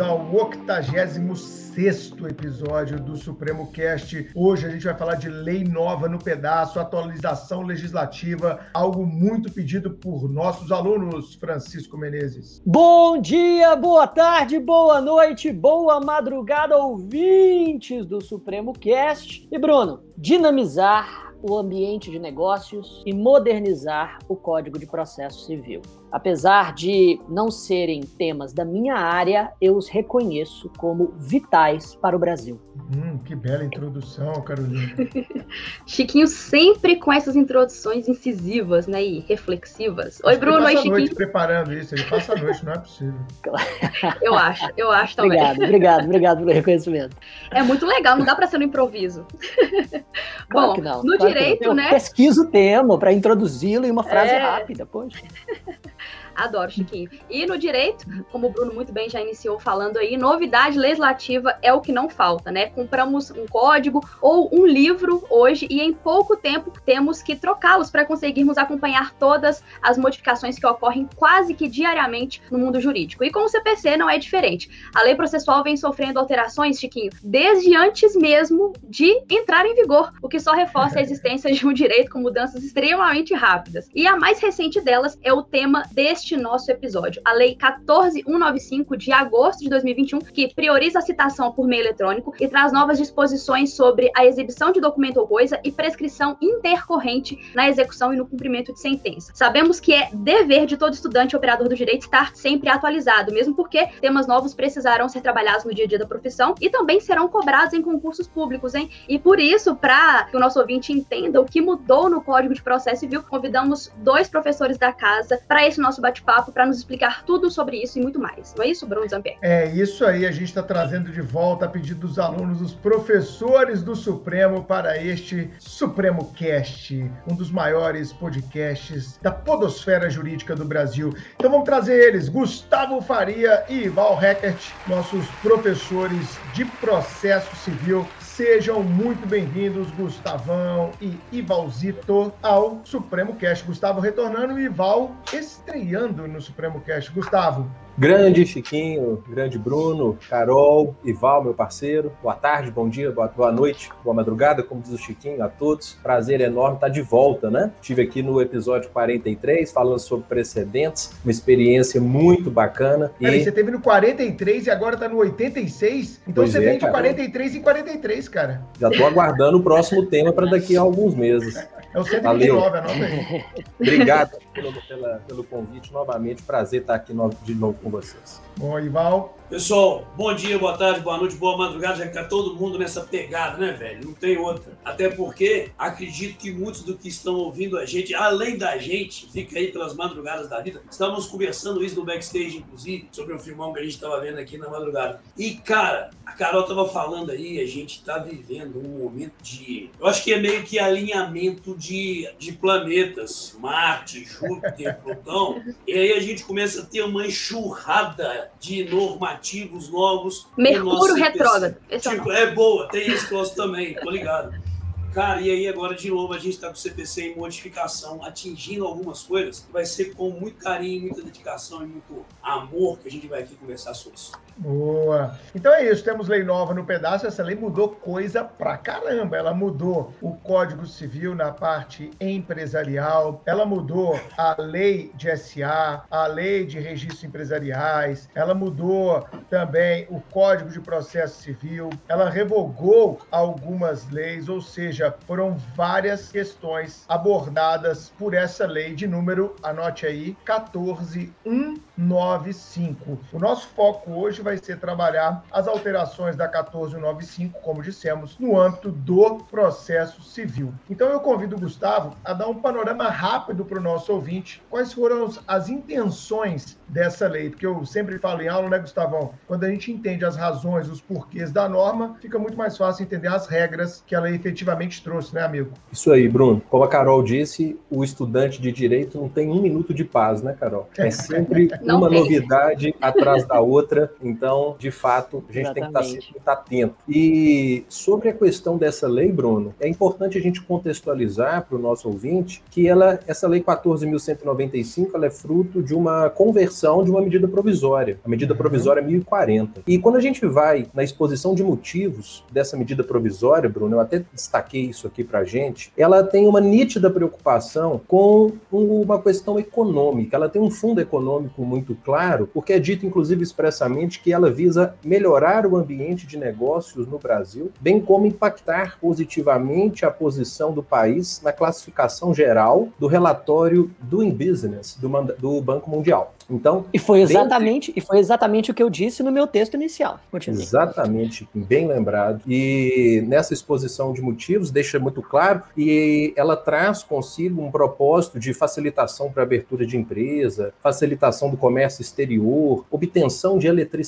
ao 86 episódio do Supremo Cast. Hoje a gente vai falar de lei nova no pedaço, atualização legislativa, algo muito pedido por nossos alunos, Francisco Menezes. Bom dia, boa tarde, boa noite, boa madrugada, ouvintes do Supremo Cast. E Bruno, dinamizar o ambiente de negócios e modernizar o Código de Processo Civil. Apesar de não serem temas da minha área, eu os reconheço como vitais para o Brasil. Hum, que bela introdução, Carolina. Chiquinho sempre com essas introduções incisivas, né, e reflexivas. Oi, Bruno, oi, Chiquinho. noite preparando isso, ele passa a noite, não é possível. eu acho, eu acho também. Obrigado, obrigado, obrigado pelo reconhecimento. É muito legal, não dá para ser no improviso. Claro Bom, não, no claro direito, né? Pesquisa o tema para introduzi-lo em uma frase é... rápida, poxa. Adoro, Chiquinho. E no direito, como o Bruno muito bem já iniciou falando aí, novidade legislativa é o que não falta, né? Compramos um código ou um livro hoje e em pouco tempo temos que trocá-los para conseguirmos acompanhar todas as modificações que ocorrem quase que diariamente no mundo jurídico. E com o CPC não é diferente. A lei processual vem sofrendo alterações, Chiquinho, desde antes mesmo de entrar em vigor, o que só reforça a existência de um direito com mudanças extremamente rápidas. E a mais recente delas é o tema deste este nosso episódio, a Lei 14195 de agosto de 2021, que prioriza a citação por meio eletrônico e traz novas disposições sobre a exibição de documento ou coisa e prescrição intercorrente na execução e no cumprimento de sentença. Sabemos que é dever de todo estudante e operador do direito estar sempre atualizado, mesmo porque temas novos precisarão ser trabalhados no dia a dia da profissão e também serão cobrados em concursos públicos, hein? E por isso, para que o nosso ouvinte entenda o que mudou no Código de Processo Civil, convidamos dois professores da casa para esse nosso bate bate-papo para nos explicar tudo sobre isso e muito mais. Não é isso, Bruno Zampier? É isso aí, a gente está trazendo de volta a pedido dos alunos, os professores do Supremo para este Supremo Cast, um dos maiores podcasts da podosfera jurídica do Brasil. Então vamos trazer eles, Gustavo Faria e Val Heckert, nossos professores de processo civil Sejam muito bem-vindos, Gustavão e Ivalzito, ao Supremo Cast. Gustavo retornando e Ival estreando no Supremo Cast. Gustavo, Grande Chiquinho, grande Bruno, Carol, Ival, meu parceiro. Boa tarde, bom dia, boa, boa noite, boa madrugada, como diz o Chiquinho, a todos. Prazer enorme estar de volta, né? Estive aqui no episódio 43 falando sobre precedentes, uma experiência muito bacana. Peraí, e... você teve no 43 e agora está no 86? Então pois você é, vem de 43 em 43, cara. Já estou aguardando o próximo tema para daqui a alguns meses. É o 129, anota aí. Obrigado pelo, pela, pelo convite novamente. Prazer estar aqui de novo com vocês. Bom, Ival. Pessoal, bom dia, boa tarde, boa noite, boa madrugada, já que tá todo mundo nessa pegada, né, velho? Não tem outra. Até porque acredito que muitos do que estão ouvindo a gente, além da gente, fica aí pelas madrugadas da vida. Estávamos conversando isso no backstage, inclusive, sobre um filmão que a gente estava vendo aqui na madrugada. E, cara, a Carol tava falando aí, a gente tá vivendo um momento de. Eu acho que é meio que alinhamento de, de planetas, Marte, Júpiter, Plutão. E aí a gente começa a ter uma enxurrada de normativas ativos novos. Mercúrio retrógrado. É, tipo, é boa, tem esse troço também, tô ligado. Cara, e aí agora de novo a gente está com o CPC em modificação, atingindo algumas coisas, vai ser com muito carinho, muita dedicação e muito amor que a gente vai aqui conversar sobre isso. Boa! Então é isso, temos lei nova no pedaço. Essa lei mudou coisa pra caramba. Ela mudou o Código Civil na parte empresarial, ela mudou a lei de SA, a lei de registros empresariais, ela mudou também o Código de Processo Civil, ela revogou algumas leis, ou seja, foram várias questões abordadas por essa lei de número, anote aí, 14195. O nosso foco hoje vai ser trabalhar as alterações da 1495, como dissemos, no âmbito do processo civil. Então eu convido o Gustavo a dar um panorama rápido para o nosso ouvinte, quais foram as intenções dessa lei, porque eu sempre falo em aula, né, Gustavão? Quando a gente entende as razões, os porquês da norma, fica muito mais fácil entender as regras que a lei efetivamente trouxe, né, amigo? Isso aí, Bruno. Como a Carol disse, o estudante de direito não tem um minuto de paz, né, Carol? É sempre uma novidade atrás da outra. Então, de fato, a gente Exatamente. tem que estar sempre tá atento. E sobre a questão dessa lei, Bruno, é importante a gente contextualizar para o nosso ouvinte que ela, essa lei 14.195 ela é fruto de uma conversão de uma medida provisória. A medida uhum. provisória é 1040. E quando a gente vai na exposição de motivos dessa medida provisória, Bruno, eu até destaquei isso aqui para a gente, ela tem uma nítida preocupação com uma questão econômica. Ela tem um fundo econômico muito claro, porque é dito, inclusive, expressamente que ela visa melhorar o ambiente de negócios no Brasil, bem como impactar positivamente a posição do país na classificação geral do relatório Doing Business do, do Banco Mundial. Então, e foi exatamente e foi exatamente o que eu disse no meu texto inicial. Continue. Exatamente, bem lembrado. E nessa exposição de motivos deixa muito claro e ela traz consigo um propósito de facilitação para abertura de empresa, facilitação do comércio exterior, obtenção de eletricidade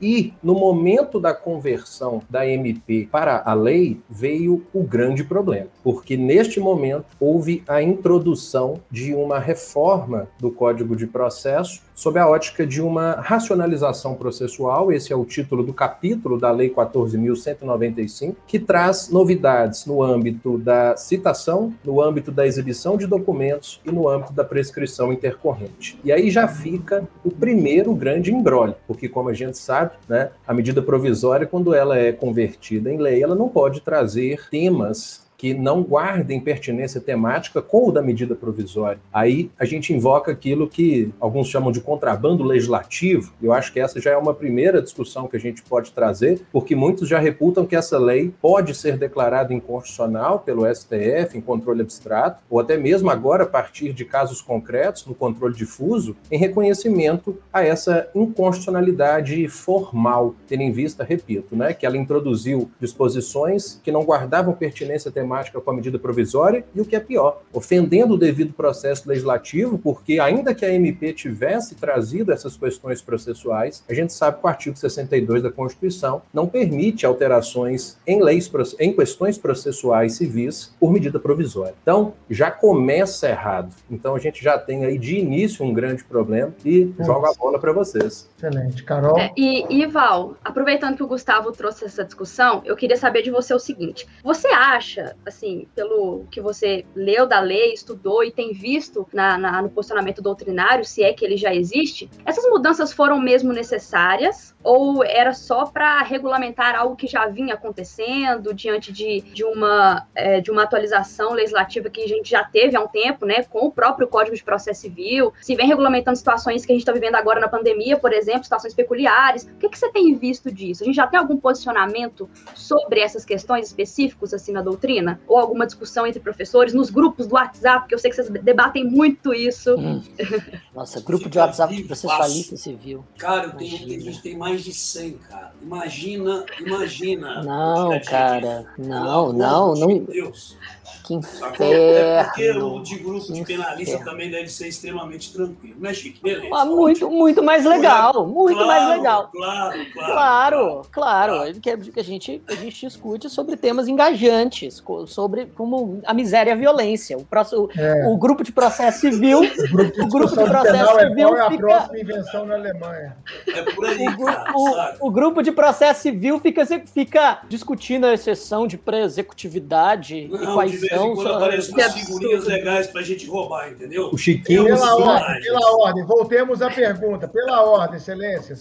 e no momento da conversão da MP para a lei veio o grande problema, porque neste momento houve a introdução de uma reforma do Código de processo sob a ótica de uma racionalização processual, esse é o título do capítulo da Lei 14.195, que traz novidades no âmbito da citação, no âmbito da exibição de documentos e no âmbito da prescrição intercorrente. E aí já fica o primeiro grande embrólio, porque como a gente sabe, né, a medida provisória, quando ela é convertida em lei, ela não pode trazer temas que não guardem pertinência temática com o da medida provisória. Aí a gente invoca aquilo que alguns chamam de contrabando legislativo. Eu acho que essa já é uma primeira discussão que a gente pode trazer, porque muitos já reputam que essa lei pode ser declarada inconstitucional pelo STF em controle abstrato, ou até mesmo agora a partir de casos concretos no controle difuso, em reconhecimento a essa inconstitucionalidade formal, tendo em vista, repito, né, que ela introduziu disposições que não guardavam pertinência temática sistemática com a medida provisória e o que é pior, ofendendo o devido processo legislativo, porque ainda que a MP tivesse trazido essas questões processuais, a gente sabe que o artigo 62 da Constituição não permite alterações em leis em questões processuais civis por medida provisória. Então, já começa errado. Então a gente já tem aí de início um grande problema e Nossa. jogo a bola para vocês. Excelente, Carol. É, e, e Val, aproveitando que o Gustavo trouxe essa discussão, eu queria saber de você o seguinte: você acha assim, pelo que você leu da lei, estudou e tem visto na, na, no posicionamento doutrinário, se é que ele já existe, essas mudanças foram mesmo necessárias ou era só para regulamentar algo que já vinha acontecendo diante de, de, uma, é, de uma atualização legislativa que a gente já teve há um tempo, né, com o próprio Código de Processo Civil, se vem regulamentando situações que a gente está vivendo agora na pandemia, por exemplo, situações peculiares. O que, que você tem visto disso? A gente já tem algum posicionamento sobre essas questões específicos assim na doutrina? Ou alguma discussão entre professores nos grupos do WhatsApp, que eu sei que vocês debatem muito isso. Hum. Nossa, grupo de WhatsApp de processualista civil. Cara, eu tenho, a gente tem mais de 100, cara. Imagina, imagina. Não, cara. Não, não, não. Meu Deus. Que inferno. É porque o de grupo de penalista também deve ser extremamente tranquilo, né, Chique? Beleza. Ah, muito, muito mais legal. Muito claro, mais legal. Claro, claro. Claro, claro. claro. Que a gente, a gente discute sobre temas engajantes, sobre como a miséria e a violência. O, próximo, é. o grupo de processo civil. O grupo de, o grupo de processo é civil. É a fica... próxima invenção na Alemanha. É por aí, o, cara, o, o, grupo de processo civil fica, fica discutindo a exceção de pré-executividade e quais são. Quando aparecem umas figurinhas legais pra gente roubar, entendeu? O Chiquinho. Pela ordem, pela ordem, voltemos à pergunta. Pela ordem, excelências.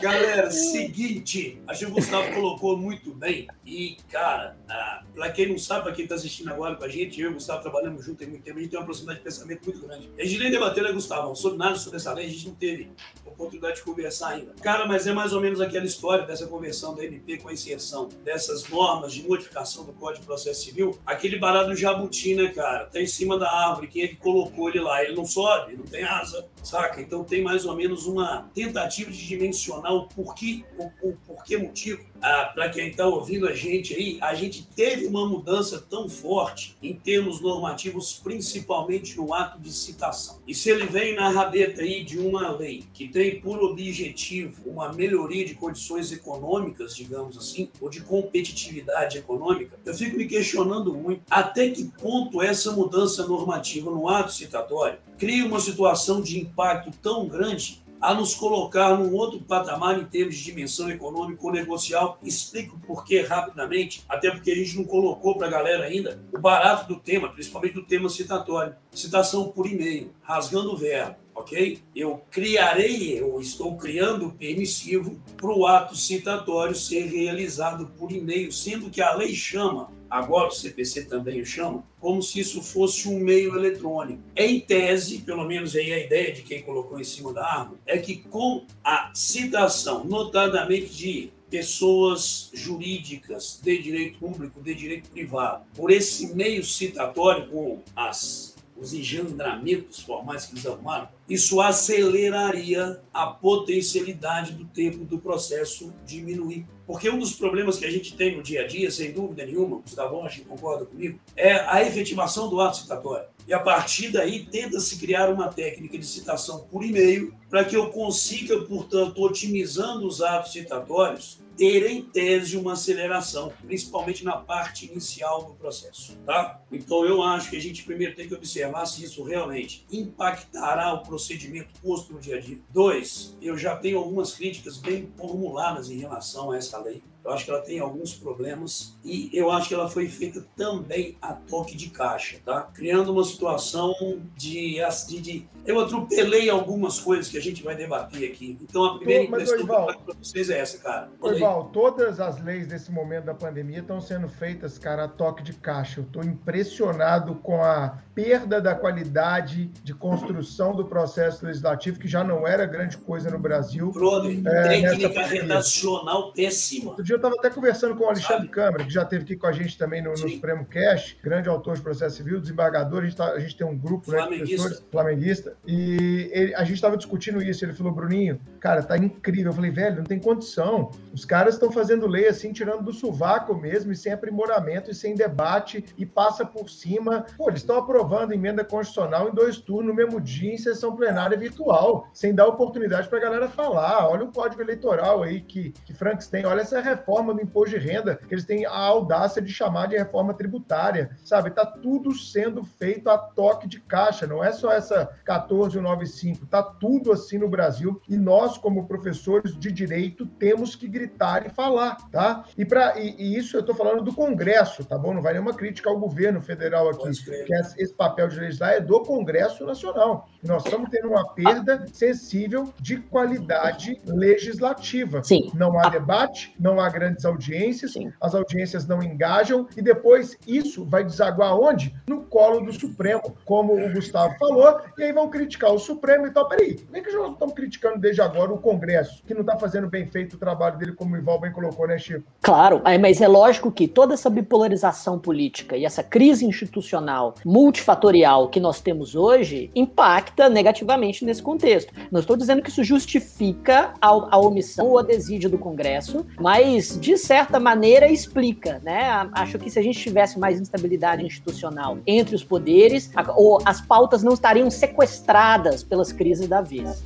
Galera, seguinte, acho que o Gustavo colocou muito bem. E, cara, ah, para quem não sabe, para quem está assistindo agora com a gente, eu e o Gustavo trabalhamos junto há muito tempo, a gente tem uma proximidade de pensamento muito grande. A gente nem debateu, né, Gustavo? Sobre nada sobre essa lei, a gente não teve oportunidade de conversar ainda. Cara, mas é mais ou menos aquela história dessa conversão da MP com a inserção dessas normas de modificação do Código de Processo Civil. Aquele barato jabuti, né, cara? Tá em cima da árvore, quem é que colocou ele lá? Ele não sobe, não tem asa, saca? Então tem mais ou menos uma tentativa de dimensionar o porquê, o, o motivo ah, para quem está ouvindo a gente aí, a gente teve uma mudança tão forte em termos normativos, principalmente no ato de citação. E se ele vem na rabeta aí de uma lei que tem por objetivo uma melhoria de condições econômicas, digamos assim, ou de competitividade econômica, eu fico me questionando muito até que ponto essa mudança normativa no ato citatório cria uma situação de impacto tão grande a nos colocar num outro patamar em termos de dimensão econômica ou negocial. Explico por que rapidamente, até porque a gente não colocou para a galera ainda o barato do tema, principalmente do tema citatório. Citação por e-mail, rasgando o verbo ok? Eu criarei, eu estou criando permissivo para o ato citatório ser realizado por e-mail, sendo que a lei chama, agora o CPC também o chama, como se isso fosse um meio eletrônico. Em tese, pelo menos aí a ideia de quem colocou em cima da árvore, é que com a citação, notadamente de pessoas jurídicas de direito público, de direito privado, por esse meio citatório com as os engendramentos formais que eles arrumaram, isso aceleraria a potencialidade do tempo do processo diminuir. Porque um dos problemas que a gente tem no dia a dia, sem dúvida nenhuma, Gustavo acho que concorda comigo, é a efetivação do ato citatório. E a partir daí tenta-se criar uma técnica de citação por e-mail para que eu consiga, portanto, otimizando os atos citatórios, ter em tese uma aceleração, principalmente na parte inicial do processo, tá? Então eu acho que a gente primeiro tem que observar se isso realmente impactará o procedimento posto no dia a dia. Dois, eu já tenho algumas críticas bem formuladas em relação a essa lei. Eu acho que ela tem alguns problemas e eu acho que ela foi feita também a toque de caixa, tá? Criando uma situação de, de, de... eu atropelei algumas coisas que a gente vai debater aqui. Então a primeira Pô, impressão que eu para vocês é essa, cara. Val, todas as leis desse momento da pandemia estão sendo feitas, cara, a toque de caixa. Eu estou impressionado com a perda da qualidade de construção do processo legislativo, que já não era grande coisa no Brasil. Brother, é, técnica redacional péssima. Outro dia eu estava até conversando com o Alexandre? Câmara, que já esteve aqui com a gente também no, no Supremo Cash, grande autor de processo civil, desembargador. A gente, tá, a gente tem um grupo né, de professores flamenguista, e ele, a gente estava discutindo isso. Ele falou, Bruninho, cara, tá incrível. Eu falei, velho, não tem condição. Os caras estão fazendo lei assim, tirando do sovaco mesmo, e sem aprimoramento, e sem debate, e passa por cima. Pô, eles estão aprovando emenda constitucional em dois turnos no mesmo dia, em sessão plenária virtual, sem dar oportunidade para a galera falar. Olha o código eleitoral aí que, que Franks tem, olha essa reforma reforma do imposto de renda, que eles têm a audácia de chamar de reforma tributária, sabe? Tá tudo sendo feito a toque de caixa, não é só essa 1495, tá tudo assim no Brasil e nós, como professores de direito, temos que gritar e falar, tá? E, pra, e, e isso eu estou falando do Congresso, tá bom? Não vai nenhuma crítica ao governo federal aqui, que esse papel de legislar é do Congresso Nacional. Nós estamos tendo uma perda sensível de qualidade legislativa. Sim. Não há debate, não há grandes audiências, Sim. as audiências não engajam, e depois isso vai desaguar onde? No colo do Supremo, como o Gustavo falou, e aí vão criticar o Supremo e tal. Peraí, nem que nós estamos criticando desde agora o Congresso, que não está fazendo bem feito o trabalho dele, como o Ival bem colocou, né, Chico? Claro, mas é lógico que toda essa bipolarização política e essa crise institucional multifatorial que nós temos hoje impacta negativamente nesse contexto. Não estou dizendo que isso justifica a, a omissão ou a desídia do Congresso, mas de certa maneira, explica, né? Acho que se a gente tivesse mais instabilidade institucional entre os poderes, ou as pautas não estariam sequestradas pelas crises da vez.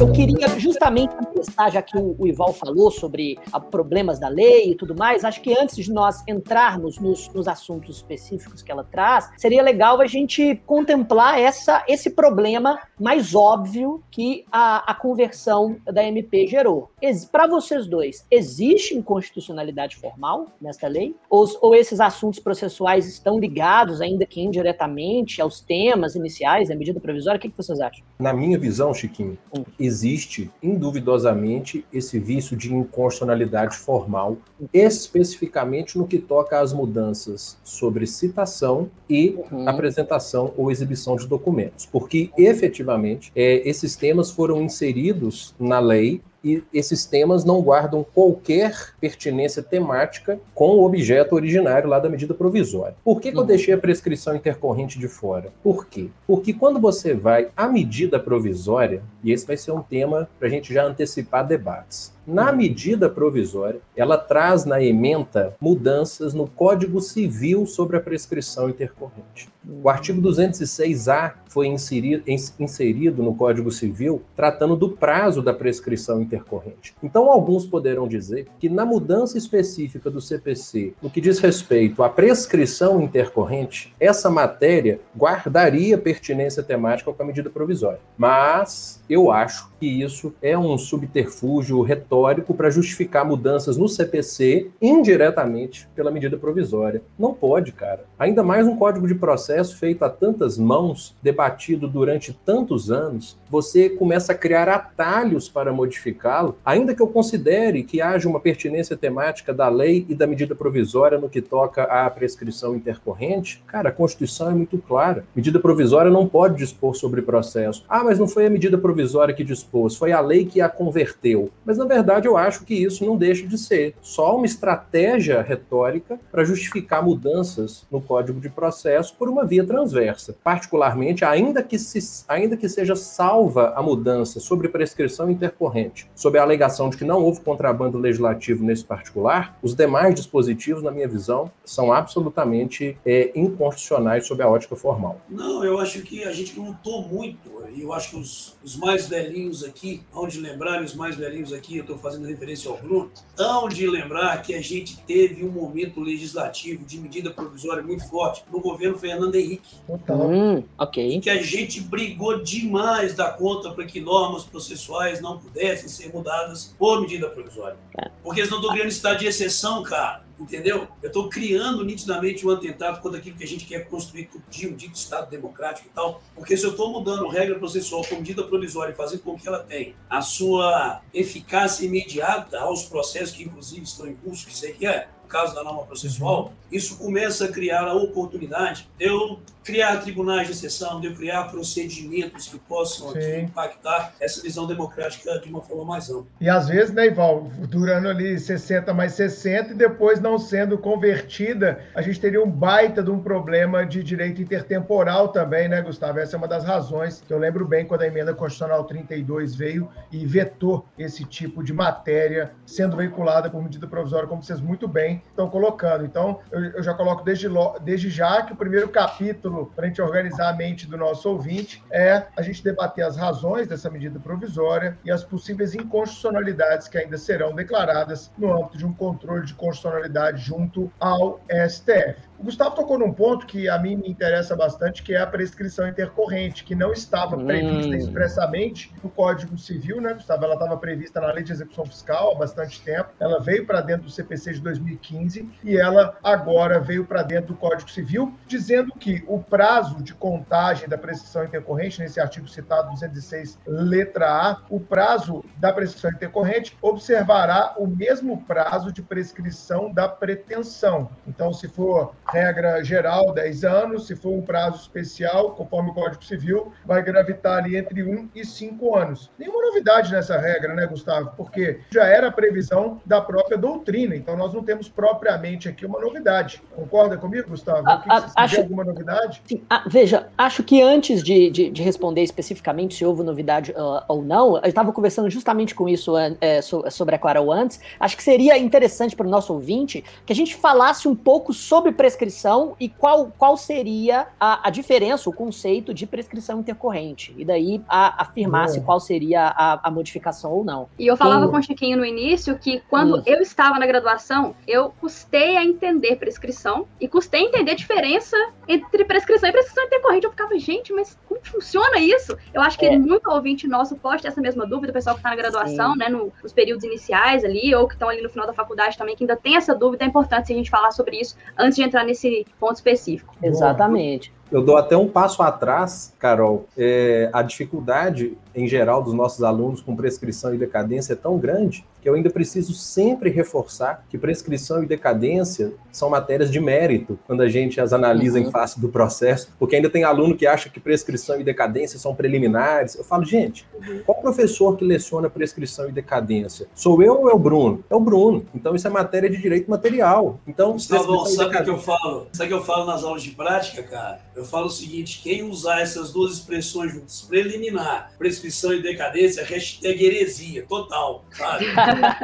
Eu queria justamente começar, já que o, Ival falou sobre a, problemas da lei e tudo mais, acho que antes de nós entrarmos nos, nos, assuntos específicos que ela traz, seria legal a gente contemplar essa, esse problema mais óbvio que a, a conversão da MP gerou. Para vocês dois, existe inconstitucionalidade formal nesta lei? Ou, ou esses assuntos processuais estão ligados, ainda que indiretamente, aos temas iniciais da medida provisória? O que, que vocês acham? Na minha visão, Chiquinho, hum existe, induvidosamente, esse vício de inconstitucionalidade formal, especificamente no que toca às mudanças sobre citação e uhum. apresentação ou exibição de documentos, porque efetivamente é, esses temas foram inseridos na lei e esses temas não guardam qualquer pertinência temática com o objeto originário lá da medida provisória. Por que, que eu uhum. deixei a prescrição intercorrente de fora? Por quê? Porque quando você vai à medida provisória, e esse vai ser um tema para a gente já antecipar debates, Na medida provisória, ela traz na ementa mudanças no Código Civil sobre a prescrição intercorrente. O artigo 206-A foi inserido, inserido no Código Civil tratando do prazo da prescrição intercorrente. Então, alguns poderão dizer que na mudança específica do CPC, no que diz respeito à prescrição intercorrente, essa matéria guardaria pertinência temática com a medida provisória. Mas eu acho que isso é um subterfúgio retórico para justificar mudanças no CPC indiretamente pela medida provisória. Não pode, cara. Ainda mais um código de processo feito a tantas mãos, debatido durante tantos anos, você começa a criar atalhos para modificá-lo, ainda que eu considere que haja uma pertinência temática da lei e da medida provisória no que toca à prescrição intercorrente. Cara, a Constituição é muito clara. Medida provisória não pode dispor sobre processo. Ah, mas não foi a medida provisória que dispôs foi a lei que a converteu. Mas, na verdade, eu acho que isso não deixa de ser só uma estratégia retórica para justificar mudanças no Código de Processo por uma via transversa. Particularmente, ainda que, se, ainda que seja salva a mudança sobre prescrição intercorrente, sob a alegação de que não houve contrabando legislativo nesse particular, os demais dispositivos, na minha visão, são absolutamente é, inconstitucionais sob a ótica formal. Não, eu acho que a gente lutou muito, e eu acho que os, os mais velhinhos aqui, hão de lembrar, os mais velhinhos aqui, eu estou fazendo referência ao Bruno, hão de lembrar que a gente teve um momento legislativo de medida provisória muito forte no governo Fernando Henrique. Hum, ok. Que a gente brigou demais da conta para que normas processuais não pudessem ser mudadas por medida provisória. É. Porque eles não estão criando estado de exceção, cara. Entendeu? Eu estou criando nitidamente um atentado contra aquilo que a gente quer construir dia, um dito Estado democrático e tal. Porque se eu estou mudando regra processual com medida provisória e fazendo com que ela tenha a sua eficácia imediata aos processos que, inclusive, estão em curso, que sei que é, caso da norma processual, isso começa a criar a oportunidade de eu criar tribunais de exceção, de criar procedimentos que possam aqui, impactar essa visão democrática de uma forma mais ampla. E às vezes, né, Ival, durando ali 60 mais 60 e depois não sendo convertida, a gente teria um baita de um problema de direito intertemporal também, né, Gustavo? Essa é uma das razões que eu lembro bem quando a emenda constitucional 32 veio e vetou esse tipo de matéria sendo veiculada por medida provisória, como vocês muito bem estão colocando. Então, eu, eu já coloco desde, desde já que o primeiro capítulo para a gente organizar a mente do nosso ouvinte, é a gente debater as razões dessa medida provisória e as possíveis inconstitucionalidades que ainda serão declaradas no âmbito de um controle de constitucionalidade junto ao STF. O Gustavo tocou num ponto que a mim me interessa bastante, que é a prescrição intercorrente, que não estava prevista hum. expressamente no Código Civil, né, Gustavo? Ela estava prevista na Lei de Execução Fiscal há bastante tempo. Ela veio para dentro do CPC de 2015 e ela agora veio para dentro do Código Civil, dizendo que o prazo de contagem da prescrição intercorrente, nesse artigo citado 206, letra A, o prazo da prescrição intercorrente observará o mesmo prazo de prescrição da pretensão. Então, se for regra geral, 10 anos. Se for um prazo especial, conforme o Código Civil, vai gravitar ali entre 1 e 5 anos. Nenhuma novidade nessa regra, né, Gustavo? Porque já era a previsão da própria doutrina, então nós não temos propriamente aqui uma novidade. Concorda comigo, Gustavo? A, a, acho, alguma novidade? Sim, a, veja, acho que antes de, de, de, responder especificamente se houve novidade uh, ou não, eu estava conversando justamente com isso é, sobre a Clara antes. Acho que seria interessante para o nosso ouvinte que a gente falasse um pouco sobre prescrição e qual, qual seria a, a diferença, o conceito de prescrição intercorrente. E daí a, afirmasse qual seria a, a, modificação ou não. E eu falava com o Chiquinho no início que quando eu estava na graduação, eu custei a entender prescrição e custei a entender a diferença entre prescrição e prescrição intercorrente. Eu ficava, gente, mas como funciona isso? Eu acho que é. muito ouvinte nosso pode ter essa mesma dúvida, o pessoal que está na graduação, Sim. né, no, nos períodos iniciais ali, ou que estão ali no final da faculdade também, que ainda tem essa dúvida, é importante a gente falar sobre isso antes de entrar nesse ponto específico. Exatamente. Eu dou até um passo atrás, Carol. É, a dificuldade, em geral, dos nossos alunos com prescrição e decadência é tão grande que eu ainda preciso sempre reforçar que prescrição e decadência são matérias de mérito quando a gente as analisa uhum. em face do processo, porque ainda tem aluno que acha que prescrição e decadência são preliminares. Eu falo, gente, uhum. qual professor que leciona prescrição e decadência? Sou eu ou é o Bruno? É o Bruno. Então isso é matéria de direito material. Então, Gustavo, sabe o que eu falo? Sabe o que eu falo nas aulas de prática, cara? Eu Eu falo o seguinte: quem usar essas duas expressões juntas, preliminar, prescrição e decadência, hashtag heresia, total, sabe?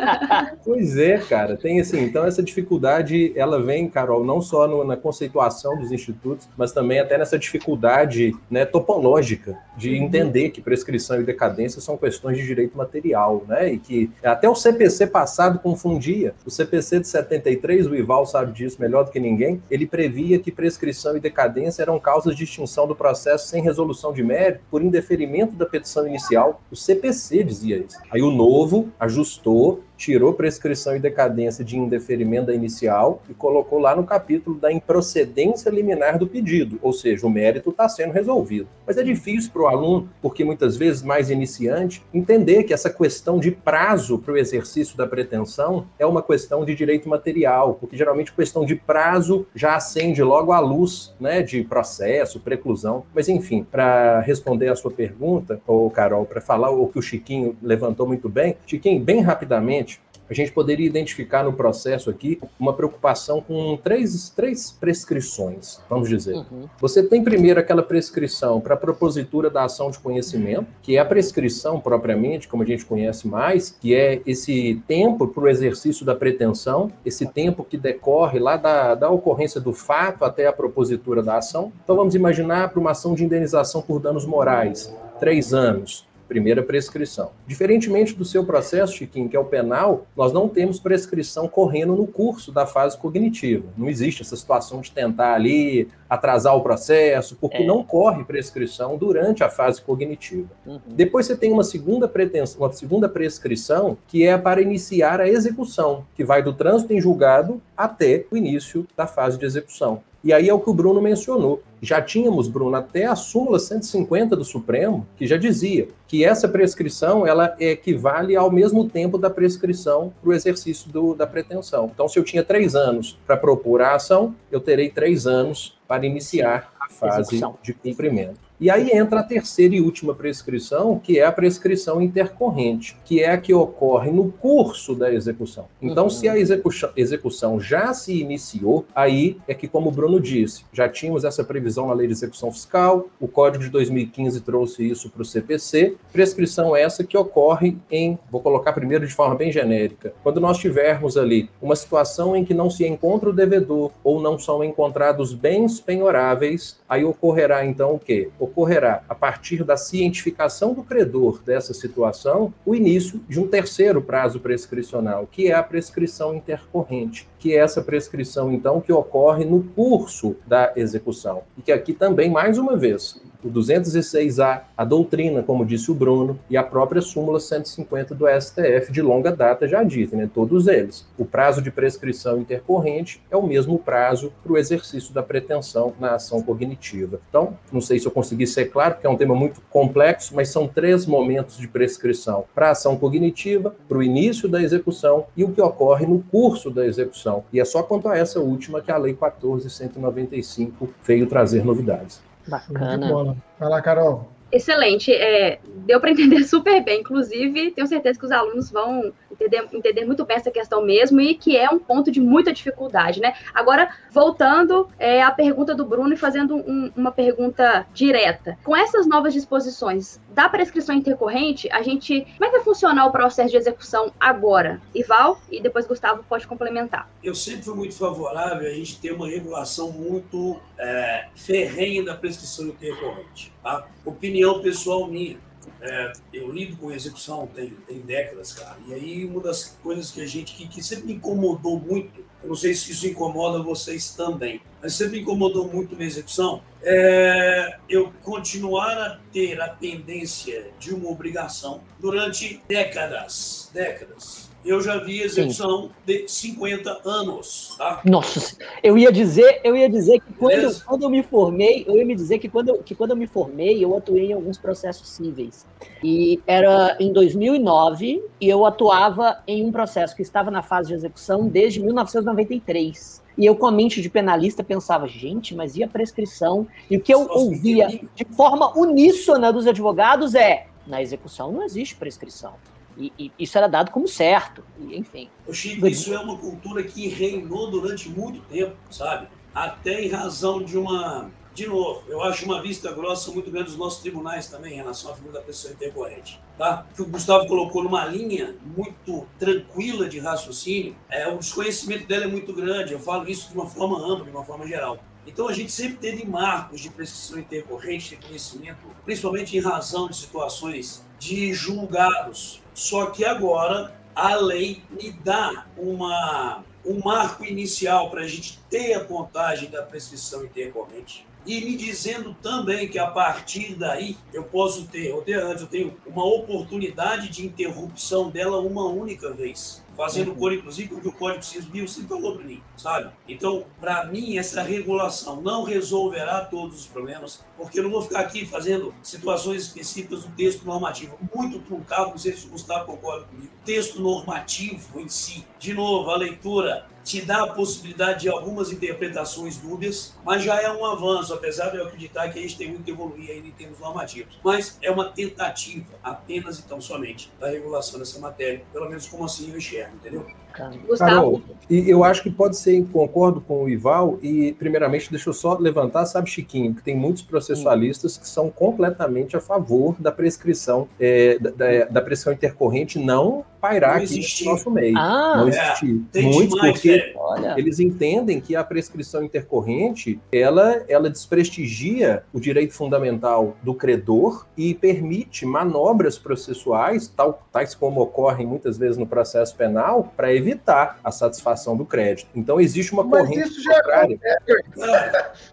pois é, cara. Tem assim, então essa dificuldade, ela vem, Carol, não só no, na conceituação dos institutos, mas também até nessa dificuldade né, topológica de uhum. entender que prescrição e decadência são questões de direito material, né? E que até o CPC passado confundia. O CPC de 73, o Ival sabe disso melhor do que ninguém, ele previa que prescrição e decadência eram causas de extinção do processo sem resolução de mérito por indeferimento da petição inicial. O CPC dizia isso. Aí o novo ajustou tirou prescrição e decadência de indeferimento inicial e colocou lá no capítulo da improcedência liminar do pedido, ou seja, o mérito está sendo resolvido. Mas é difícil para o aluno, porque muitas vezes mais iniciante, entender que essa questão de prazo para o exercício da pretensão é uma questão de direito material, porque geralmente questão de prazo já acende logo a luz né, de processo, preclusão. Mas enfim, para responder a sua pergunta, ou Carol, para falar o que o Chiquinho levantou muito bem, Chiquinho, bem rapidamente, a gente poderia identificar no processo aqui uma preocupação com três, três prescrições, vamos dizer. Uhum. Você tem primeiro aquela prescrição para a propositura da ação de conhecimento, que é a prescrição propriamente, como a gente conhece mais, que é esse tempo para o exercício da pretensão, esse tempo que decorre lá da, da ocorrência do fato até a propositura da ação. Então vamos imaginar para uma ação de indenização por danos morais, três anos primeira prescrição. Diferentemente do seu processo, Chiquinho, que é o penal, nós não temos prescrição correndo no curso da fase cognitiva. Não existe essa situação de tentar ali atrasar o processo, porque é. não corre prescrição durante a fase cognitiva. Uhum. Depois você tem uma segunda pretensão, uma segunda prescrição, que é para iniciar a execução, que vai do trânsito em julgado até o início da fase de execução. E aí é o que o Bruno mencionou. Já tínhamos, Bruno, até a súmula 150 do Supremo, que já dizia que essa prescrição ela equivale ao mesmo tempo da prescrição para o exercício do, da pretensão. Então, se eu tinha três anos para propor a ação, eu terei três anos para iniciar a fase Execução. de cumprimento. E aí entra a terceira e última prescrição, que é a prescrição intercorrente, que é a que ocorre no curso da execução. Então, uhum. se a execução, já se iniciou, aí é que, como o Bruno disse, já tínhamos essa previsão na lei de execução fiscal, o Código de 2015 trouxe isso para o CPC, prescrição essa que ocorre em, vou colocar primeiro de forma bem genérica, quando nós tivermos ali uma situação em que não se encontra o devedor ou não são encontrados bens penhoráveis, aí ocorrerá então o quê? Ocorrerá, a partir da cientificação do credor dessa situação, o início de um terceiro prazo prescricional, que é a prescrição intercorrente, que é essa prescrição, então, que ocorre no curso da execução. E que aqui também, mais uma vez, o 206A, a doutrina, como disse o Bruno, e a própria súmula 150 do STF de longa data já dizem, né, todos eles. O prazo de prescrição intercorrente é o mesmo prazo para o exercício da pretensão na ação cognitiva. Então, não sei se eu consegui ser claro, porque é um tema muito complexo, mas são três momentos de prescrição para a ação cognitiva, para o início da execução e o que ocorre no curso da execução. E é só quanto a essa última que a Lei 14.195 veio trazer novidades. Bacana. Vai lá, Carol. Excelente. É, deu para entender super bem. Inclusive, tenho certeza que os alunos vão entender, entender muito bem essa questão mesmo e que é um ponto de muita dificuldade, né? Agora, voltando é, à pergunta do Bruno e fazendo um, uma pergunta direta. Com essas novas disposições da prescrição intercorrente, a gente. Como é que vai funcionar o processo de execução agora? Ival e depois Gustavo pode complementar. Eu sempre fui muito favorável a gente ter uma regulação muito é, ferrenha da prescrição intercorrente. Tá? Opinião pessoal minha. É, eu lido com execução tem, tem décadas, cara. E aí uma das coisas que a gente que, que sempre incomodou muito, eu não sei se isso incomoda vocês também, mas sempre incomodou muito na execução, é eu continuar a ter a pendência de uma obrigação durante décadas, décadas eu já vi execução Sim. de 50 anos, tá? Nossa, eu ia dizer, eu ia dizer que quando, quando eu me formei, eu ia me dizer que quando, que quando eu me formei, eu atuei em alguns processos cíveis. E era em 2009 e eu atuava em um processo que estava na fase de execução desde 1993. E eu, com a mente de penalista, pensava, gente, mas e a prescrição? E o que eu ouvia de forma uníssona dos advogados é: na execução não existe prescrição. E, e, isso era dado como certo, e, enfim. Chico, isso é uma cultura que reinou durante muito tempo, sabe? Até em razão de uma de novo, eu acho uma vista grossa muito grande dos nossos tribunais também em relação à figura da pessoa intercorrente. Tá? Que o Gustavo colocou numa linha muito tranquila de raciocínio, é, o desconhecimento dela é muito grande. Eu falo isso de uma forma ampla, de uma forma geral. Então a gente sempre teve marcos de prescrição intercorrente, de conhecimento, principalmente em razão de situações de julgados. Só que agora a lei me dá uma, um marco inicial para a gente ter a contagem da prescrição intercorrente. E me dizendo também que a partir daí eu posso ter, ou ter antes, eu tenho uma oportunidade de interrupção dela uma única vez fazendo cor, inclusive, o que o Código Civil sempre falou para mim, sabe? Então, para mim, essa regulação não resolverá todos os problemas, porque eu não vou ficar aqui fazendo situações específicas do texto normativo, muito truncado, não sei se o Gustavo concorda comigo. O texto normativo em si, de novo, a leitura te dá a possibilidade de algumas interpretações dúbias, mas já é um avanço, apesar de eu acreditar que a gente tem muito que evoluir ainda em termos normativos. Mas é uma tentativa, apenas e tão somente, da regulação dessa matéria, pelo menos como assim eu enxergo, entendeu? Carol, e eu acho que pode ser, concordo com o Ival, e primeiramente deixa eu só levantar, sabe, Chiquinho, que tem muitos processualistas que são completamente a favor da prescrição, é, da, da prescrição intercorrente não pairar não aqui no nosso meio. Ah, não existir. É, Muitos demais, porque eles entendem que a prescrição intercorrente, ela, ela desprestigia o direito fundamental do credor e permite manobras processuais, tal, tais como ocorrem muitas vezes no processo penal, para evitar a satisfação do crédito. Então, existe uma Mas corrente isso já Acontece.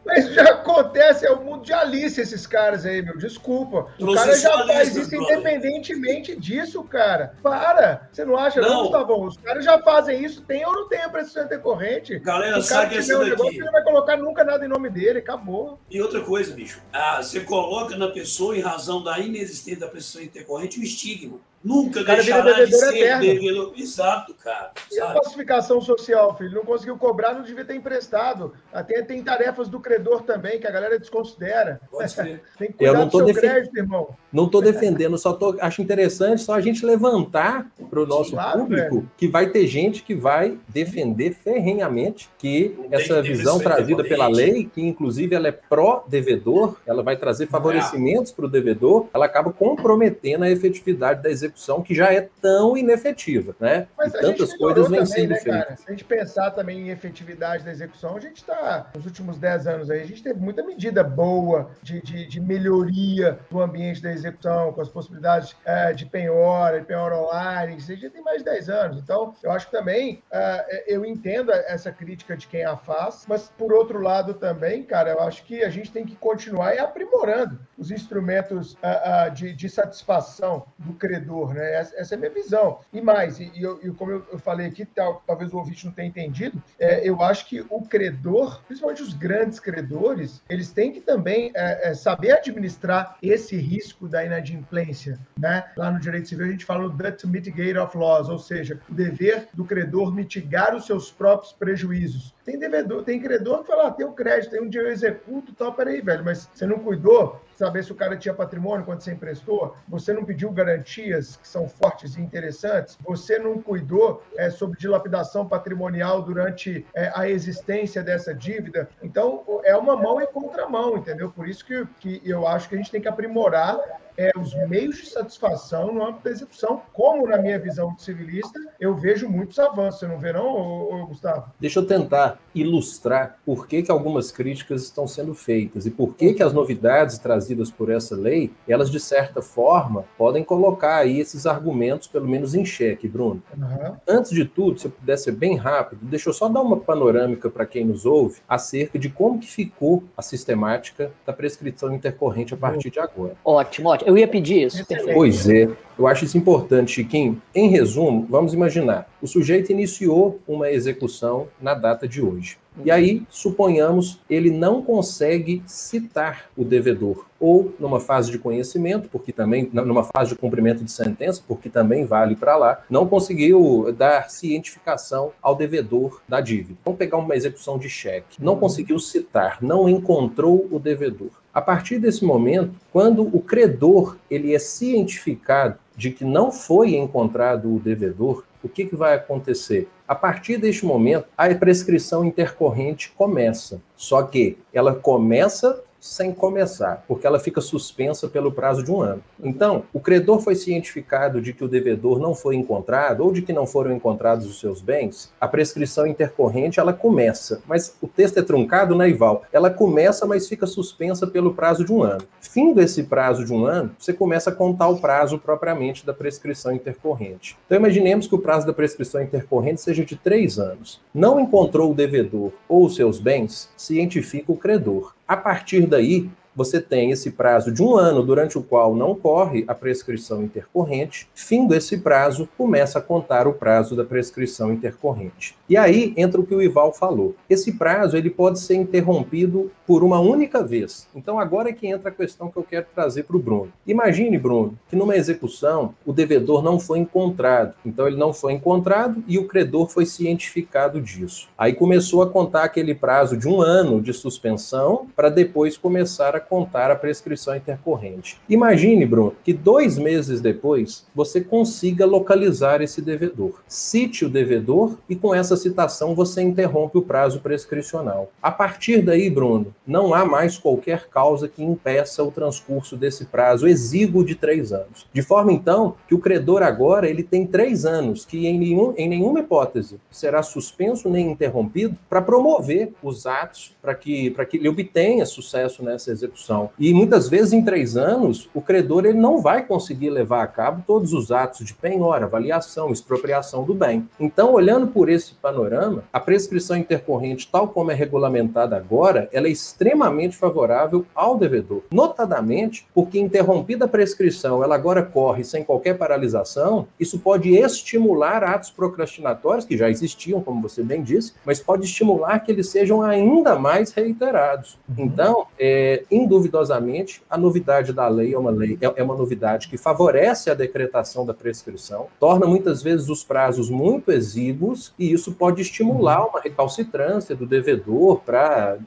Mas isso já acontece, é o mundo de Alice, esses caras aí, meu. Desculpa. O cara já faz isso independentemente disso, cara. Para! Você não acha, não, não Gustavão? Os caras já fazem isso, tem ou não tem a precisão intercorrente. Galera, o cara tiver um negócio, ele não vai colocar nunca nada em nome dele, acabou. E outra coisa, bicho, ah, você coloca na pessoa, em razão da inexistência da precisão intercorrente, o estigma. Nunca cara deixará de ser eterno. devedor. Exato, cara. E a classificação social, filho? Não conseguiu cobrar, não devia ter emprestado. Até tem tarefas do credor também, que a galera desconsidera. tem que cuidar Eu não tô do seu defen... crédito, irmão. Não estou defendendo, só tô, acho interessante só a gente levantar para o nosso claro, público velho. que vai ter gente que vai defender ferrenhamente que essa visão trazida pela lei, que inclusive ela é pró-devedor, ela vai trazer favorecimentos para o devedor, ela acaba comprometendo a efetividade da execução execução que já é tão inefetiva, né? Mas e tantas coisas vêm sendo né, feitas. Se a gente pensar também em efetividade da execução, a gente está, nos últimos 10 anos aí, a gente teve muita medida boa de, de, de melhoria do ambiente da execução, com as possibilidades é, de penhora, de penhora online, isso a gente tem mais de 10 anos. Então, eu acho que também, é, eu entendo essa crítica de quem a faz, mas por outro lado também, cara, eu acho que a gente tem que continuar aprimorando os instrumentos é, de, de satisfação do credor né? Essa, essa, é a minha visão. E mais, e, eu, e como eu, eu, falei aqui, tal, talvez o ouvinte não tenha entendido, é, eu acho que o credor, principalmente os grandes credores, eles têm que também é, é, saber administrar esse risco da inadimplência. Né? Lá no direito civil a gente fala o debt mitigator of loss, ou seja, o dever do credor mitigar os seus próprios prejuízos. Tem devedor, tem credor que fala, ah, tem o crédito, tem um eu executo, tal, peraí, velho, mas você não cuidou, saber se o cara tinha patrimônio quando você emprestou, você não pediu garantias que são fortes e interessantes, você não cuidou é, sobre dilapidação patrimonial durante é, a existência dessa dívida. Então, é uma mão e contramão, entendeu? Por isso que, que eu acho que a gente tem que aprimorar é, os meios de satisfação no âmbito da execução, como na minha visão de civilista, eu vejo muitos avanços. Você não vê, não, ô, ô, Gustavo? Deixa eu tentar ilustrar por que, que algumas críticas estão sendo feitas e por que, que as novidades trazidas por essa lei, elas, de certa forma, podem colocar aí esses argumentos, pelo menos, em xeque, Bruno. Uhum. Antes de tudo, se eu puder ser bem rápido, deixa eu só dar uma panorâmica para quem nos ouve acerca de como que ficou a sistemática da prescrição intercorrente a partir de agora. Ótimo, ótimo. Eu ia pedir isso. Pois é, eu acho isso importante, Chiquinho. Em resumo, vamos imaginar: o sujeito iniciou uma execução na data de hoje. E aí, suponhamos, ele não consegue citar o devedor, ou numa fase de conhecimento, porque também, numa fase de cumprimento de sentença, porque também vale para lá, não conseguiu dar cientificação ao devedor da dívida. Vamos pegar uma execução de cheque. Não conseguiu citar, não encontrou o devedor. A partir desse momento, quando o credor ele é cientificado de que não foi encontrado o devedor, o que, que vai acontecer? A partir deste momento, a prescrição intercorrente começa. Só que ela começa sem começar, porque ela fica suspensa pelo prazo de um ano. Então, o credor foi cientificado de que o devedor não foi encontrado ou de que não foram encontrados os seus bens, a prescrição intercorrente ela começa, mas o texto é truncado, né, Ival? Ela começa, mas fica suspensa pelo prazo de um ano. Fim desse prazo de um ano, você começa a contar o prazo propriamente da prescrição intercorrente. Então, imaginemos que o prazo da prescrição intercorrente seja de três anos. Não encontrou o devedor ou os seus bens, cientifica o credor. A partir daí, você tem esse prazo de um ano durante o qual não corre a prescrição intercorrente. Findo esse prazo, começa a contar o prazo da prescrição intercorrente. E aí entra o que o Ival falou. Esse prazo ele pode ser interrompido por uma única vez. Então agora é que entra a questão que eu quero trazer para o Bruno. Imagine, Bruno, que numa execução o devedor não foi encontrado. Então ele não foi encontrado e o credor foi cientificado disso. Aí começou a contar aquele prazo de um ano de suspensão para depois começar a contar a prescrição intercorrente. Imagine, Bruno, que dois meses depois você consiga localizar esse devedor. Cite o devedor e com essa citação você interrompe o prazo prescricional. A partir daí, Bruno, não há mais qualquer causa que impeça o transcurso desse prazo exíguo de três anos. De forma, então, que o credor agora ele tem três anos que em, nenhum, em nenhuma hipótese será suspenso nem interrompido para promover os atos para que, que ele obtenha sucesso nessa execução execução. E muitas vezes, em três anos, o credor ele não vai conseguir levar a cabo todos os atos de penhora, avaliação, expropriação do bem. Então, olhando por esse panorama, a prescrição intercorrente, tal como é regulamentada agora, ela é extremamente favorável ao devedor. Notadamente, porque interrompida a prescrição, ela agora corre sem qualquer paralisação, isso pode estimular atos procrastinatórios, que já existiam, como você bem disse, mas pode estimular que eles sejam ainda mais reiterados. Uhum. Então, é, induvidosamente, a novidade da lei é uma lei, é, é uma novidade que favorece a decretação da prescrição, torna muitas vezes os prazos muito exíguos e isso pode estimular uhum. uma recalcitrância do devedor para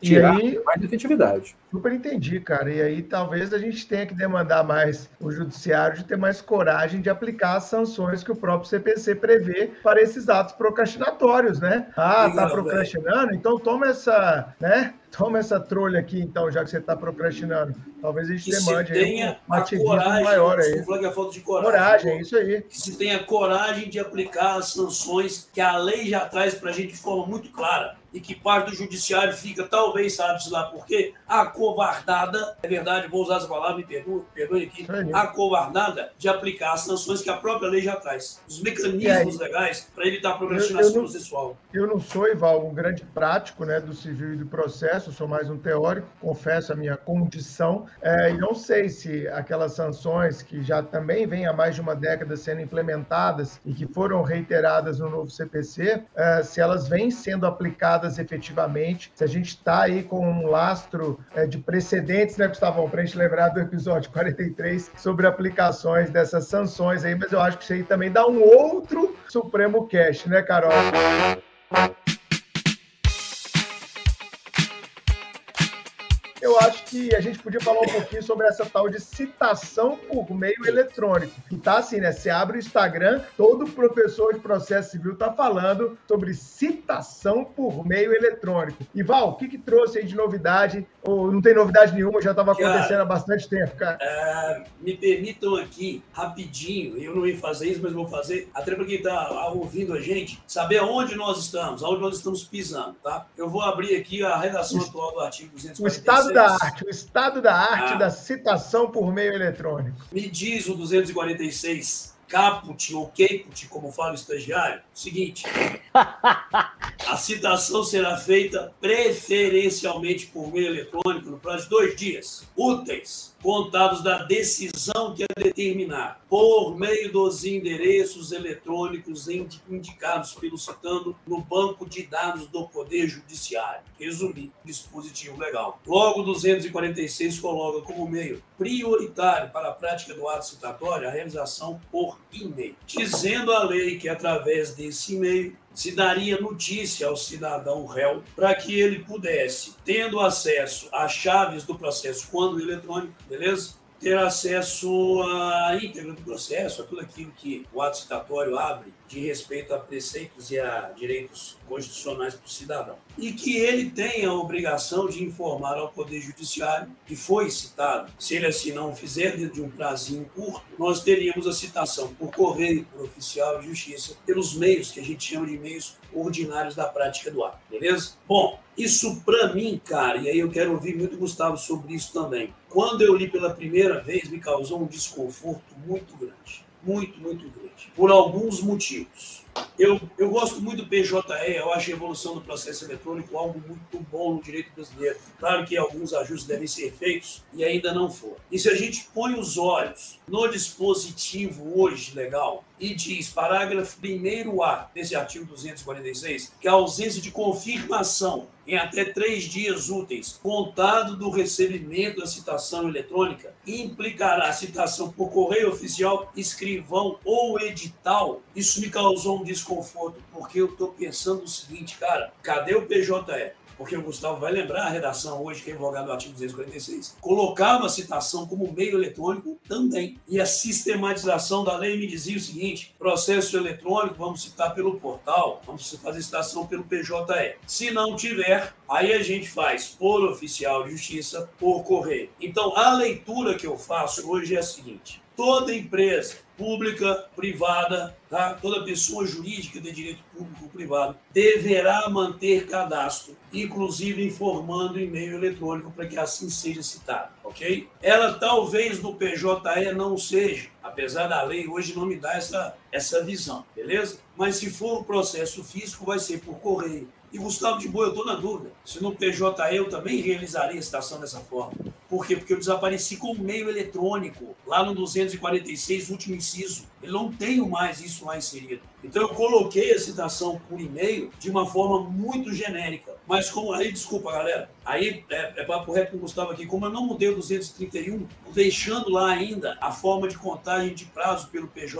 tirar e aí, mais efetividade. Super entendi, cara. E aí talvez a gente tenha que demandar mais o judiciário de ter mais coragem de aplicar as sanções que o próprio CPC prevê para esses atos procrastinatórios, né? Ah, tá procrastinando? Então toma essa, né? Toma essa trolha aqui, então, já que você está procrastinando. Talvez a gente que demande tenha um ativismo coragem, maior aí. é falta de coragem. Coragem, é isso aí. Que se tenha coragem de aplicar as sanções que a lei já traz para a gente de forma muito clara e que parte do judiciário fica, talvez, sabe-se lá por quê, acovardada, é verdade, vou usar essa palavra, me perdoe, perdoe aqui, acovardada de aplicar as sanções que a própria lei já traz. Os mecanismos legais para evitar a procrastinação eu, eu processual. Eu não sou, Ival, um grande prático né, do civil e do processo, sou mais um teórico, confesso a minha condição, é, e não sei se aquelas sanções que já também vêm há mais de uma década sendo implementadas e que foram reiteradas no novo CPC, é, se elas vêm sendo aplicadas efetivamente. Se a gente está aí com um lastro é, de precedentes, né, Gustavão, para a gente lembrar do episódio 43 sobre aplicações dessas sanções aí, mas eu acho que isso aí também dá um outro Supremo Cash, né, Carol? Que a gente podia falar um pouquinho sobre essa tal de citação por meio eletrônico. Que tá assim, né? Você abre o Instagram, todo professor de processo civil tá falando sobre citação por meio eletrônico. E Val, o que, que trouxe aí de novidade? Ou não tem novidade nenhuma, já estava acontecendo há bastante tempo, cara. É, me permitam aqui, rapidinho, eu não ia fazer isso, mas vou fazer, até para quem está ouvindo a gente, saber aonde nós estamos, aonde nós estamos pisando, tá? Eu vou abrir aqui a redação atual do artigo 246. O estado da arte, o estado da arte ah. da citação por meio eletrônico. Me diz o 246 caput ou caput, como fala o estagiário, o seguinte: a citação será feita preferencialmente por meio eletrônico no prazo de dois dias úteis contados da decisão que a determinar, por meio dos endereços eletrônicos indicados pelo citando no banco de dados do Poder Judiciário. Resumindo, dispositivo legal. Logo, 246 coloca como meio prioritário para a prática do ato citatório a realização por e-mail, dizendo a lei que através desse e-mail se daria notícia ao cidadão réu para que ele pudesse, tendo acesso às chaves do processo quando eletrônico, beleza? ter acesso à íntegra do processo, a tudo aquilo que o ato citatório abre de respeito a preceitos e a direitos constitucionais para o cidadão. E que ele tem a obrigação de informar ao Poder Judiciário que foi citado. Se ele assim não fizer dentro de um prazinho curto, nós teríamos a citação por correio, por oficial de justiça, pelos meios que a gente chama de meios ordinários da prática do ato, beleza? Bom, isso para mim, cara, e aí eu quero ouvir muito Gustavo sobre isso também. Quando eu li pela primeira vez, me causou um desconforto muito grande. Muito, muito grande. Por alguns motivos. Eu, eu gosto muito do PJE, eu acho a evolução do processo eletrônico algo muito bom no direito brasileiro. Claro que alguns ajustes devem ser feitos e ainda não foram. E se a gente põe os olhos no dispositivo hoje legal e diz, parágrafo 1A desse artigo 246, que a ausência de confirmação em até três dias úteis, contado do recebimento da citação eletrônica, implicará a citação por correio oficial, escrivão ou edital. Isso me causou um desconforto, porque eu estou pensando o seguinte, cara, cadê o PJE? Porque o Gustavo vai lembrar a redação hoje, que é invogada no artigo 246, colocava a citação como meio eletrônico também. E a sistematização da lei me dizia o seguinte: processo eletrônico, vamos citar pelo portal, vamos fazer citação pelo PJE. Se não tiver, aí a gente faz por oficial de justiça, por correio. Então, a leitura que eu faço hoje é a seguinte: toda empresa pública, privada, tá? toda pessoa jurídica de direito público ou privado deverá manter cadastro, inclusive informando e-mail eletrônico para que assim seja citado, ok? Ela talvez no PJE não seja, apesar da lei hoje não me dá essa, essa visão, beleza? Mas se for o processo físico, vai ser por correio. E Gustavo de Boa, eu estou na dúvida. Se no PJE eu também realizaria a citação dessa forma. Por quê? Porque eu desapareci com o meio eletrônico, lá no 246, último inciso. Eu não tenho mais isso lá inserido. Então eu coloquei a citação por e-mail de uma forma muito genérica. Mas como aí, desculpa, galera, aí é, é papo reto com o Gustavo aqui, como eu não mudei o 231, deixando lá ainda a forma de contagem de prazo pelo PJE,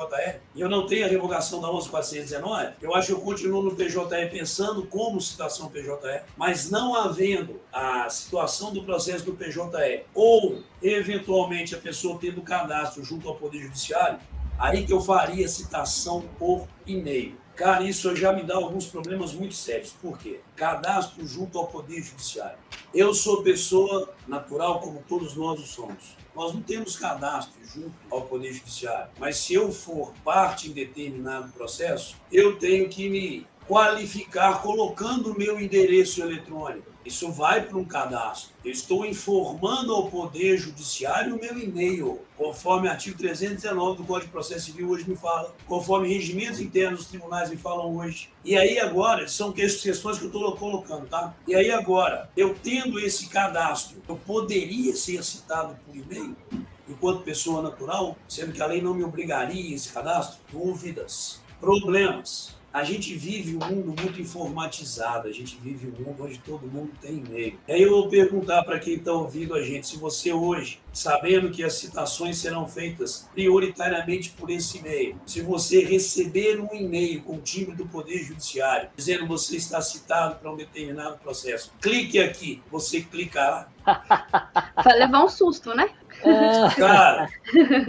e eu não tenho a revogação da 11419, eu acho que eu continuo no PJE pensando como citação PJE, mas não havendo a situação do processo do PJE, ou eventualmente a pessoa tendo cadastro junto ao Poder Judiciário, aí que eu faria citação por e-mail. Cara, isso já me dá alguns problemas muito sérios. Por quê? Cadastro junto ao Poder Judiciário. Eu sou pessoa natural, como todos nós somos. Nós não temos cadastro junto ao Poder Judiciário. Mas se eu for parte em determinado processo, eu tenho que me qualificar colocando o meu endereço eletrônico. Isso vai para um cadastro. Eu estou informando ao Poder Judiciário o meu e-mail, conforme artigo 319 do Código de Processo Civil hoje me fala, conforme regimentos internos dos tribunais me falam hoje. E aí agora, são questões que eu estou colocando, tá? E aí agora, eu tendo esse cadastro, eu poderia ser citado por e-mail? Enquanto pessoa natural, sendo que a lei não me obrigaria a esse cadastro? Dúvidas, problemas a gente vive um mundo muito informatizado, a gente vive um mundo onde todo mundo tem e-mail. Aí eu vou perguntar para quem está ouvindo a gente, se você hoje, sabendo que as citações serão feitas prioritariamente por esse e-mail, se você receber um e-mail com o time do Poder Judiciário dizendo que você está citado para um determinado processo, clique aqui, você clicará. Vai levar um susto, né? Cara,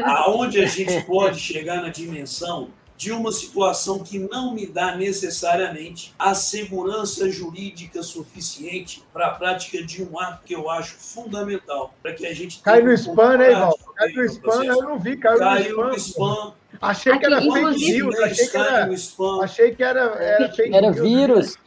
aonde a gente pode chegar na dimensão de uma situação que não me dá necessariamente a segurança jurídica suficiente para a prática de um ato que eu acho fundamental para que a gente cai no spam, né, Ival? Cai no spam, eu não vi, caiu, caiu no spam. No spam. Achei que era Aqui, fake news, achei que era, achei que era, era fake Era vírus.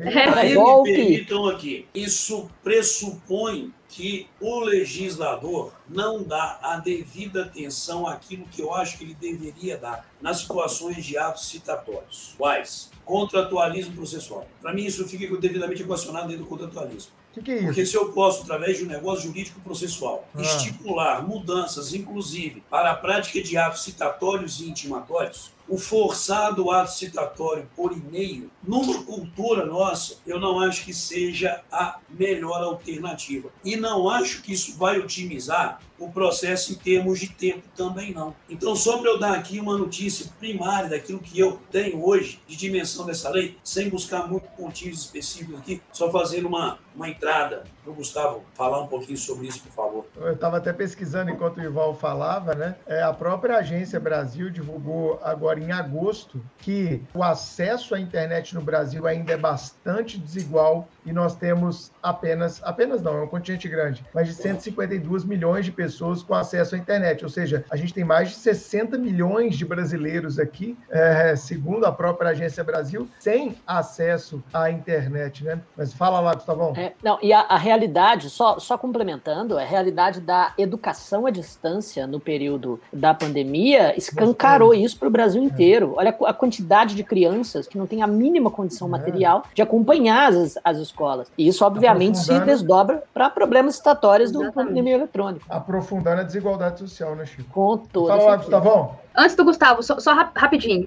Era golpe. Me permitam aqui, isso pressupõe que o legislador não dá a devida atenção àquilo que eu acho que ele deveria dar nas situações de atos citatórios. Quais? Contratualismo processual. Para mim, isso fica devidamente equacionado dentro do contratualismo. Que que é? Porque se eu posso, através de um negócio jurídico processual, ah. estipular mudanças, inclusive, para a prática de atos citatórios e intimatórios, o forçado ato citatório por e-mail, numa cultura nossa, eu não acho que seja a melhor alternativa. E não acho que isso vai otimizar o processo em termos de tempo também não. Então, só para eu dar aqui uma notícia primária daquilo que eu tenho hoje de dimensão dessa lei, sem buscar muito pontinhos específicos aqui, só fazendo uma, uma entrada para o Gustavo falar um pouquinho sobre isso, por favor. Eu estava até pesquisando enquanto o Ival falava, né? É, a própria Agência Brasil divulgou agora em agosto que o acesso à internet no Brasil ainda é bastante desigual e nós temos apenas, apenas não, é um contingente grande, mas de 152 milhões de pessoas com acesso à internet. Ou seja, a gente tem mais de 60 milhões de brasileiros aqui, é, segundo a própria Agência Brasil, sem acesso à internet, né? Mas fala lá, Gustavão. É, não, e a, a, realidade, só, só complementando, a realidade da educação à distância no período da pandemia escancarou isso para o Brasil inteiro. Olha a quantidade de crianças que não têm a mínima condição é. material de acompanhar as, as escolas. E isso, obviamente, se desdobra para problemas estatórios do pandemia eletrônico. Aprofundando a desigualdade social, né, Chico? Com toda Fala lá, Gustavão. Antes do Gustavo, só, só rapidinho.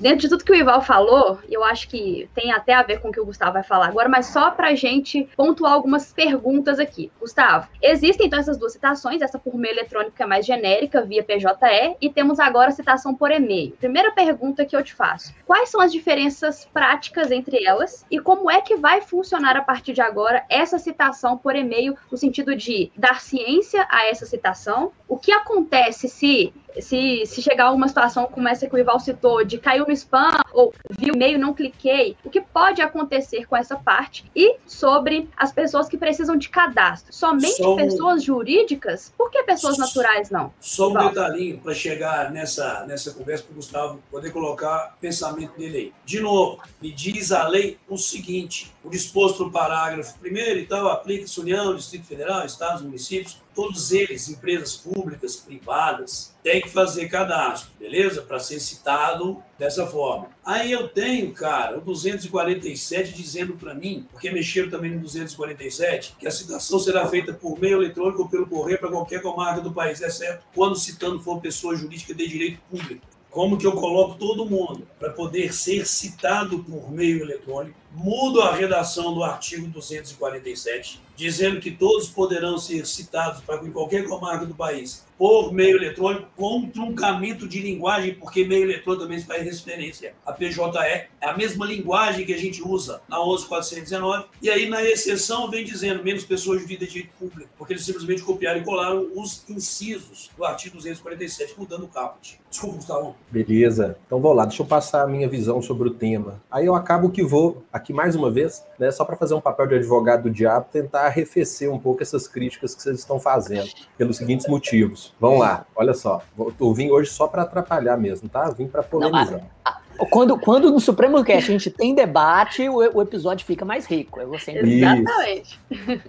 Dentro de tudo que o Ival falou, eu acho que tem até a ver com o que o Gustavo vai falar agora, mas só para a gente pontuar algumas perguntas aqui. Gustavo, existem então essas duas citações, essa por meio eletrônico que é mais genérica, via PJE, e temos agora a citação por e-mail. Primeira pergunta que eu te faço: quais são as diferenças práticas entre elas e como é que vai funcionar a partir de agora essa citação por e-mail, no sentido de dar ciência a essa citação? O que acontece se se, se chegar a uma situação como essa que o Ival citou, de caiu no spam ou vi o e-mail, não cliquei, o que pode acontecer com essa parte? E sobre as pessoas que precisam de cadastro. Somente Só pessoas jurídicas? Por que pessoas naturais não? Só um Ival? detalhinho para chegar nessa, nessa conversa para o Gustavo poder colocar o pensamento dele aí. De novo, me diz a lei o seguinte: o disposto no parágrafo primeiro e tal, aplica-se União, Distrito Federal, Estados, municípios, todos eles, empresas públicas, privadas, têm que fazer cadastro, beleza? Para ser citado dessa forma. Aí eu tenho, cara, o 247 dizendo para mim, porque mexeram também no 247, que a citação será feita por meio eletrônico ou pelo correio para qualquer comarca do país, exceto quando citando for pessoa jurídica de direito público. Como que eu coloco todo mundo para poder ser citado por meio eletrônico? Mudo a redação do artigo 247, dizendo que todos poderão ser citados para em qualquer comarca do país por meio eletrônico com truncamento de linguagem, porque meio eletrônico também faz referência a PJE, é a mesma linguagem que a gente usa na 11419, e aí na exceção vem dizendo menos pessoas de direito público, porque eles simplesmente copiaram e colaram os incisos do artigo 247, mudando o caput. Desculpa, Gustavo. Beleza. Então vou lá, deixa eu passar a minha visão sobre o tema. Aí eu acabo que vou, aqui mais uma vez, né, só para fazer um papel de advogado do diabo, tentar arrefecer um pouco essas críticas que vocês estão fazendo, pelos seguintes motivos. Vamos lá, olha só. Eu vim hoje só para atrapalhar mesmo, tá? Vim para polemizar. Não, quando, quando no Supremo Cast a gente tem debate, o, o episódio fica mais rico. Eu vou sempre... Exatamente.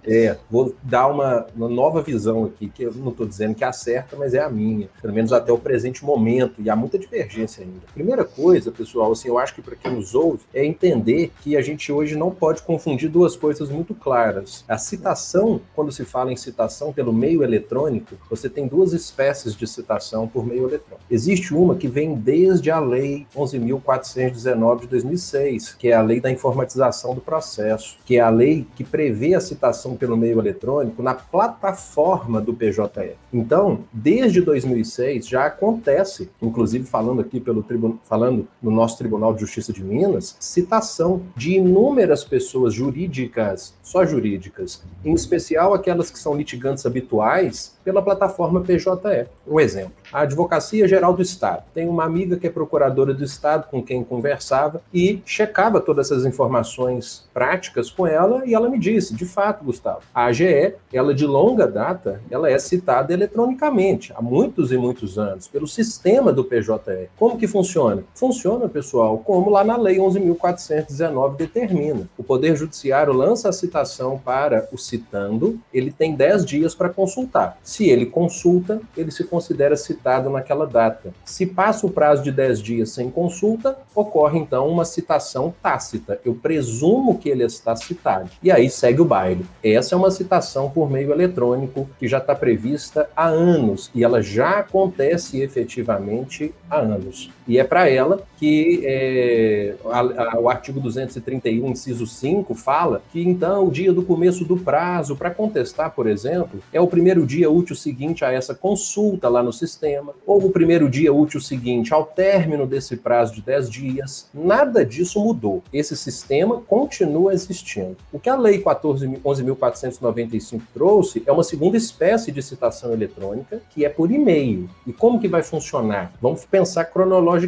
É, vou dar uma, uma nova visão aqui, que eu não estou dizendo que é a certa, mas é a minha. Pelo menos até o presente momento, e há muita divergência ainda. Primeira coisa, pessoal, assim, eu acho que para quem nos ouve, é entender que a gente hoje não pode confundir duas coisas muito claras. A citação, quando se fala em citação pelo meio eletrônico, você tem duas espécies de citação por meio eletrônico. Existe uma que vem desde a lei 11.000 1419 de 2006, que é a lei da informatização do processo, que é a lei que prevê a citação pelo meio eletrônico na plataforma do PJE. Então, desde 2006 já acontece, inclusive falando aqui pelo falando no nosso Tribunal de Justiça de Minas, citação de inúmeras pessoas jurídicas, só jurídicas, em especial aquelas que são litigantes habituais, pela plataforma PJE. Um exemplo, a Advocacia Geral do Estado. Tem uma amiga que é procuradora do Estado com quem conversava e checava todas essas informações práticas com ela e ela me disse, de fato, Gustavo, a AGE, ela de longa data, ela é citada eletronicamente, há muitos e muitos anos, pelo sistema do PJE. Como que funciona? Funciona, pessoal, como lá na Lei 11.419 determina. O Poder Judiciário lança a citação para o citando, ele tem 10 dias para consultar. Se ele consulta, ele se considera citado naquela data. Se passa o prazo de 10 dias sem consulta, ocorre então uma citação tácita. Eu presumo que ele está citado. E aí segue o baile. Essa é uma citação por meio eletrônico que já está prevista há anos e ela já acontece efetivamente há anos. E é para ela que é, a, a, o artigo 231, inciso 5, fala que então o dia do começo do prazo para contestar, por exemplo, é o primeiro dia útil seguinte a essa consulta lá no sistema, ou o primeiro dia útil seguinte ao término desse prazo de 10 dias. Nada disso mudou. Esse sistema continua existindo. O que a Lei 11.495 trouxe é uma segunda espécie de citação eletrônica, que é por e-mail. E como que vai funcionar? Vamos pensar cronologicamente.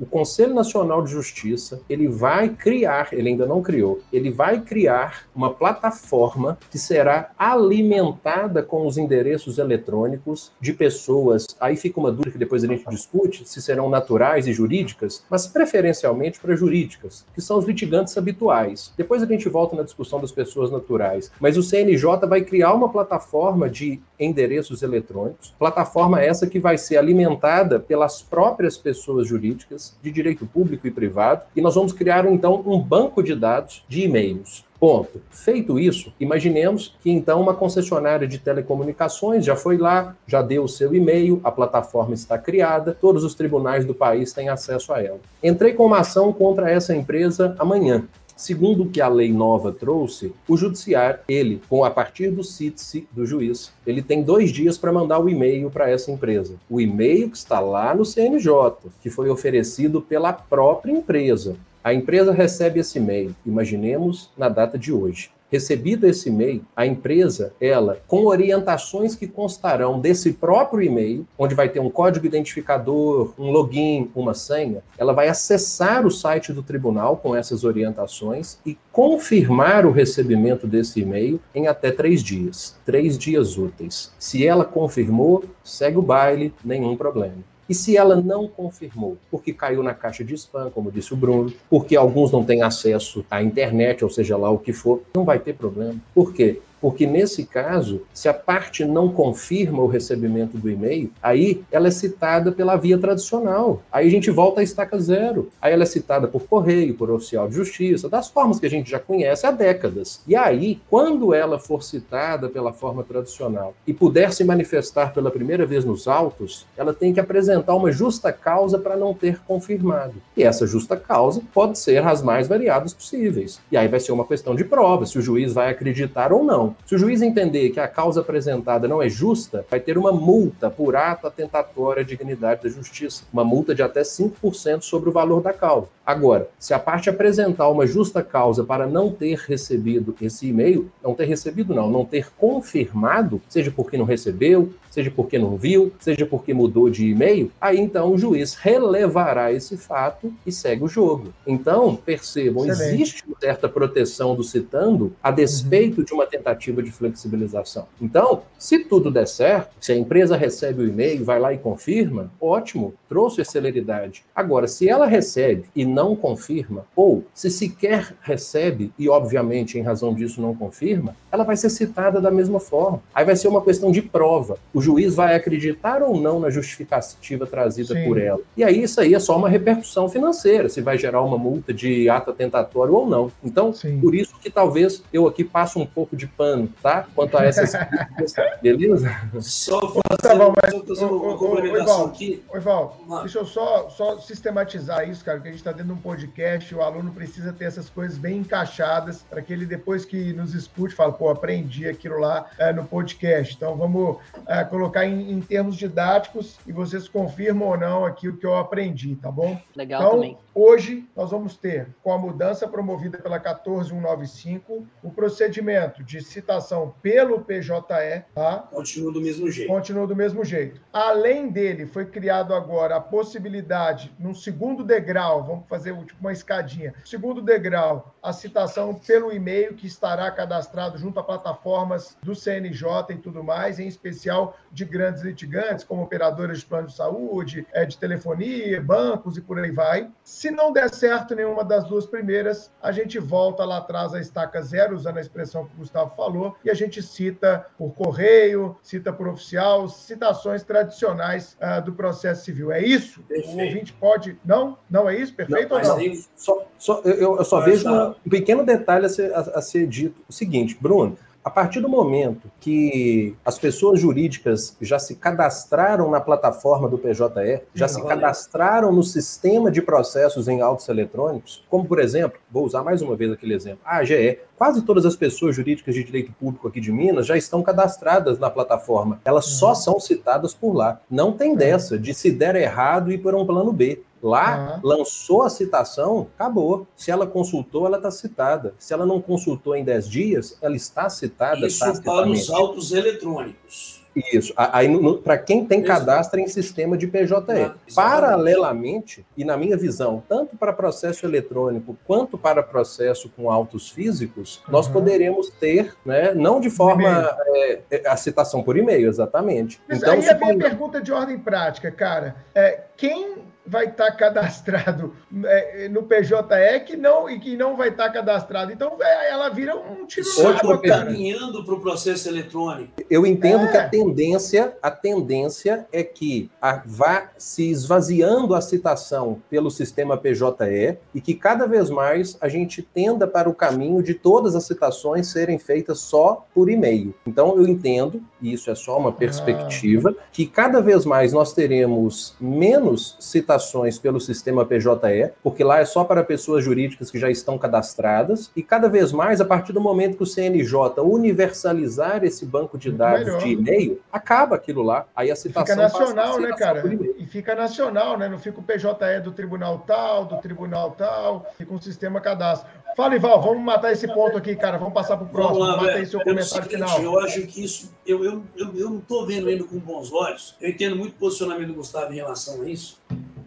O Conselho Nacional de Justiça, ele vai criar, ele ainda não criou, ele vai criar uma plataforma que será alimentada com os endereços eletrônicos de pessoas. Aí fica uma dúvida que depois a gente discute se serão naturais e jurídicas, mas preferencialmente para jurídicas, que são os litigantes habituais. Depois a gente volta na discussão das pessoas naturais. Mas o CNJ vai criar uma plataforma de endereços eletrônicos, plataforma essa que vai ser alimentada pelas próprias pessoas jurídicas de direito público e privado, e nós vamos criar então um banco de dados de e-mails. Ponto. Feito isso, imaginemos que então uma concessionária de telecomunicações já foi lá, já deu o seu e-mail, a plataforma está criada, todos os tribunais do país têm acesso a ela. Entrei com uma ação contra essa empresa amanhã. Segundo o que a lei nova trouxe, o judiciário, ele, com a partir do CITSE do juiz, ele tem dois dias para mandar o e-mail para essa empresa. O e-mail que está lá no CNJ, que foi oferecido pela própria empresa. A empresa recebe esse e-mail, imaginemos na data de hoje. Recebido esse e-mail, a empresa, ela, com orientações que constarão desse próprio e-mail, onde vai ter um código identificador, um login, uma senha, ela vai acessar o site do tribunal com essas orientações e confirmar o recebimento desse e-mail em até três dias, três dias úteis. Se ela confirmou, segue o baile, nenhum problema. E se ela não confirmou, porque caiu na caixa de spam, como disse o Bruno, porque alguns não têm acesso à internet, ou seja lá o que for, não vai ter problema. Por quê? Porque nesse caso, se a parte não confirma o recebimento do e-mail, aí ela é citada pela via tradicional. Aí a gente volta à estaca zero. Aí ela é citada por correio, por oficial de justiça, das formas que a gente já conhece há décadas. E aí, quando ela for citada pela forma tradicional e puder se manifestar pela primeira vez nos autos, ela tem que apresentar uma justa causa para não ter confirmado. E essa justa causa pode ser as mais variadas possíveis. E aí vai ser uma questão de prova, se o juiz vai acreditar ou não. Se o juiz entender que a causa apresentada não é justa, vai ter uma multa por ato atentatório à dignidade da justiça, uma multa de até 5% sobre o valor da causa. Agora, se a parte apresentar uma justa causa para não ter recebido esse e-mail, não ter recebido não, não ter confirmado, seja porque não recebeu, seja porque não viu, seja porque mudou de e-mail, aí então o juiz relevará esse fato e segue o jogo. Então, percebam, Excelente. existe uma certa proteção do citando a despeito uhum. de uma tentativa de flexibilização. Então, se tudo der certo, se a empresa recebe o e-mail, vai lá e confirma, ótimo, trouxe a celeridade. Agora, se ela recebe e não confirma, ou se sequer recebe e, obviamente, em razão disso não confirma, ela vai ser citada da mesma forma. Aí vai ser uma questão de prova. O juiz vai acreditar ou não na justificativa trazida Sim. por ela. E aí isso aí é só uma repercussão financeira, se vai gerar uma multa de ato atentatório ou não. Então, Sim. por isso que talvez eu aqui passo um pouco de pano, tá? Quanto a essas beleza? Só tá mas, uma complementação aqui. Oi, Val, deixa eu só, só sistematizar isso, cara, que a gente está dentro de um podcast, o aluno precisa ter essas coisas bem encaixadas para que ele, depois que nos escute, fale, pô, aprendi aquilo lá é, no podcast. Então, vamos é, colocar em, em, termos didáticos e vocês confirmam ou não aquilo que eu aprendi, tá bom? Legal então, também. Hoje, nós vamos ter, com a mudança promovida pela 14195, o procedimento de citação pelo PJE, tá? Continua do mesmo jeito. Continua do mesmo jeito. Além dele, foi criado agora a possibilidade, num segundo degrau, vamos fazer tipo uma escadinha, segundo degrau, a citação pelo e-mail que estará cadastrado junto a plataformas do CNJ e tudo mais, em especial de grandes litigantes, como operadoras de plano de saúde, é, de telefonia, bancos e por aí vai se não der certo nenhuma das duas primeiras, a gente volta lá atrás à estaca zero, usando a expressão que o Gustavo falou, e a gente cita por correio, cita por oficial, citações tradicionais uh, do processo civil. É isso? Perfeito. O ouvinte pode. Não? Não é isso? Perfeito não, ou não? Só, só, eu, eu só vejo um pequeno detalhe a ser, a, a ser dito. O seguinte, Bruno, A partir do momento que as pessoas jurídicas já se cadastraram na plataforma do PJE, já se cadastraram no sistema de processos em autos eletrônicos, como por exemplo, vou usar mais uma vez aquele exemplo, a AGE, quase todas as pessoas jurídicas de direito público aqui de Minas já estão cadastradas na plataforma. Elas só uhum. são citadas por lá. Não tem dessa de se der errado ir por um plano B. Lá, uhum. lançou a citação, acabou. Se ela consultou, ela está citada. Se ela não consultou em 10 dias, ela está citada. Isso para os autos eletrônicos. Isso. Aí, para quem tem cadastro em sistema de PJE. Ah, Paralelamente, e na minha visão, tanto para processo eletrônico quanto para processo com autos físicos, uhum. nós poderemos ter, né, não de forma é, é, a citação por e-mail, exatamente. Mas então, aí a minha pergunta de ordem prática, cara, é quem vai estar tá cadastrado é, no PJE que não, e que não vai estar tá cadastrado. Então é, ela vira um tiro no caminhando para o processo eletrônico. Eu entendo é. que a tendência, a tendência é que a, vá se esvaziando a citação pelo sistema PJE e que cada vez mais a gente tenda para o caminho de todas as citações serem feitas só por e-mail. Então eu entendo, e isso é só uma perspectiva, ah. que cada vez mais nós teremos menos citações pelo sistema PJE, porque lá é só para pessoas jurídicas que já estão cadastradas, e cada vez mais, a partir do momento que o CNJ universalizar esse banco de dados Melhor. de e-mail, acaba aquilo lá. Aí a citação fica nacional, né, cara? E fica nacional, né? Não fica o PJE do tribunal tal, do tribunal tal, fica um sistema cadastro. Fala, Ival, vamos matar esse ponto aqui, cara. Vamos passar para o próximo. Lá, Mata aí seu comentário seguinte, final. Eu acho que isso, eu, eu, eu, eu não estou vendo ele com bons olhos. Eu entendo muito o posicionamento do Gustavo em relação a isso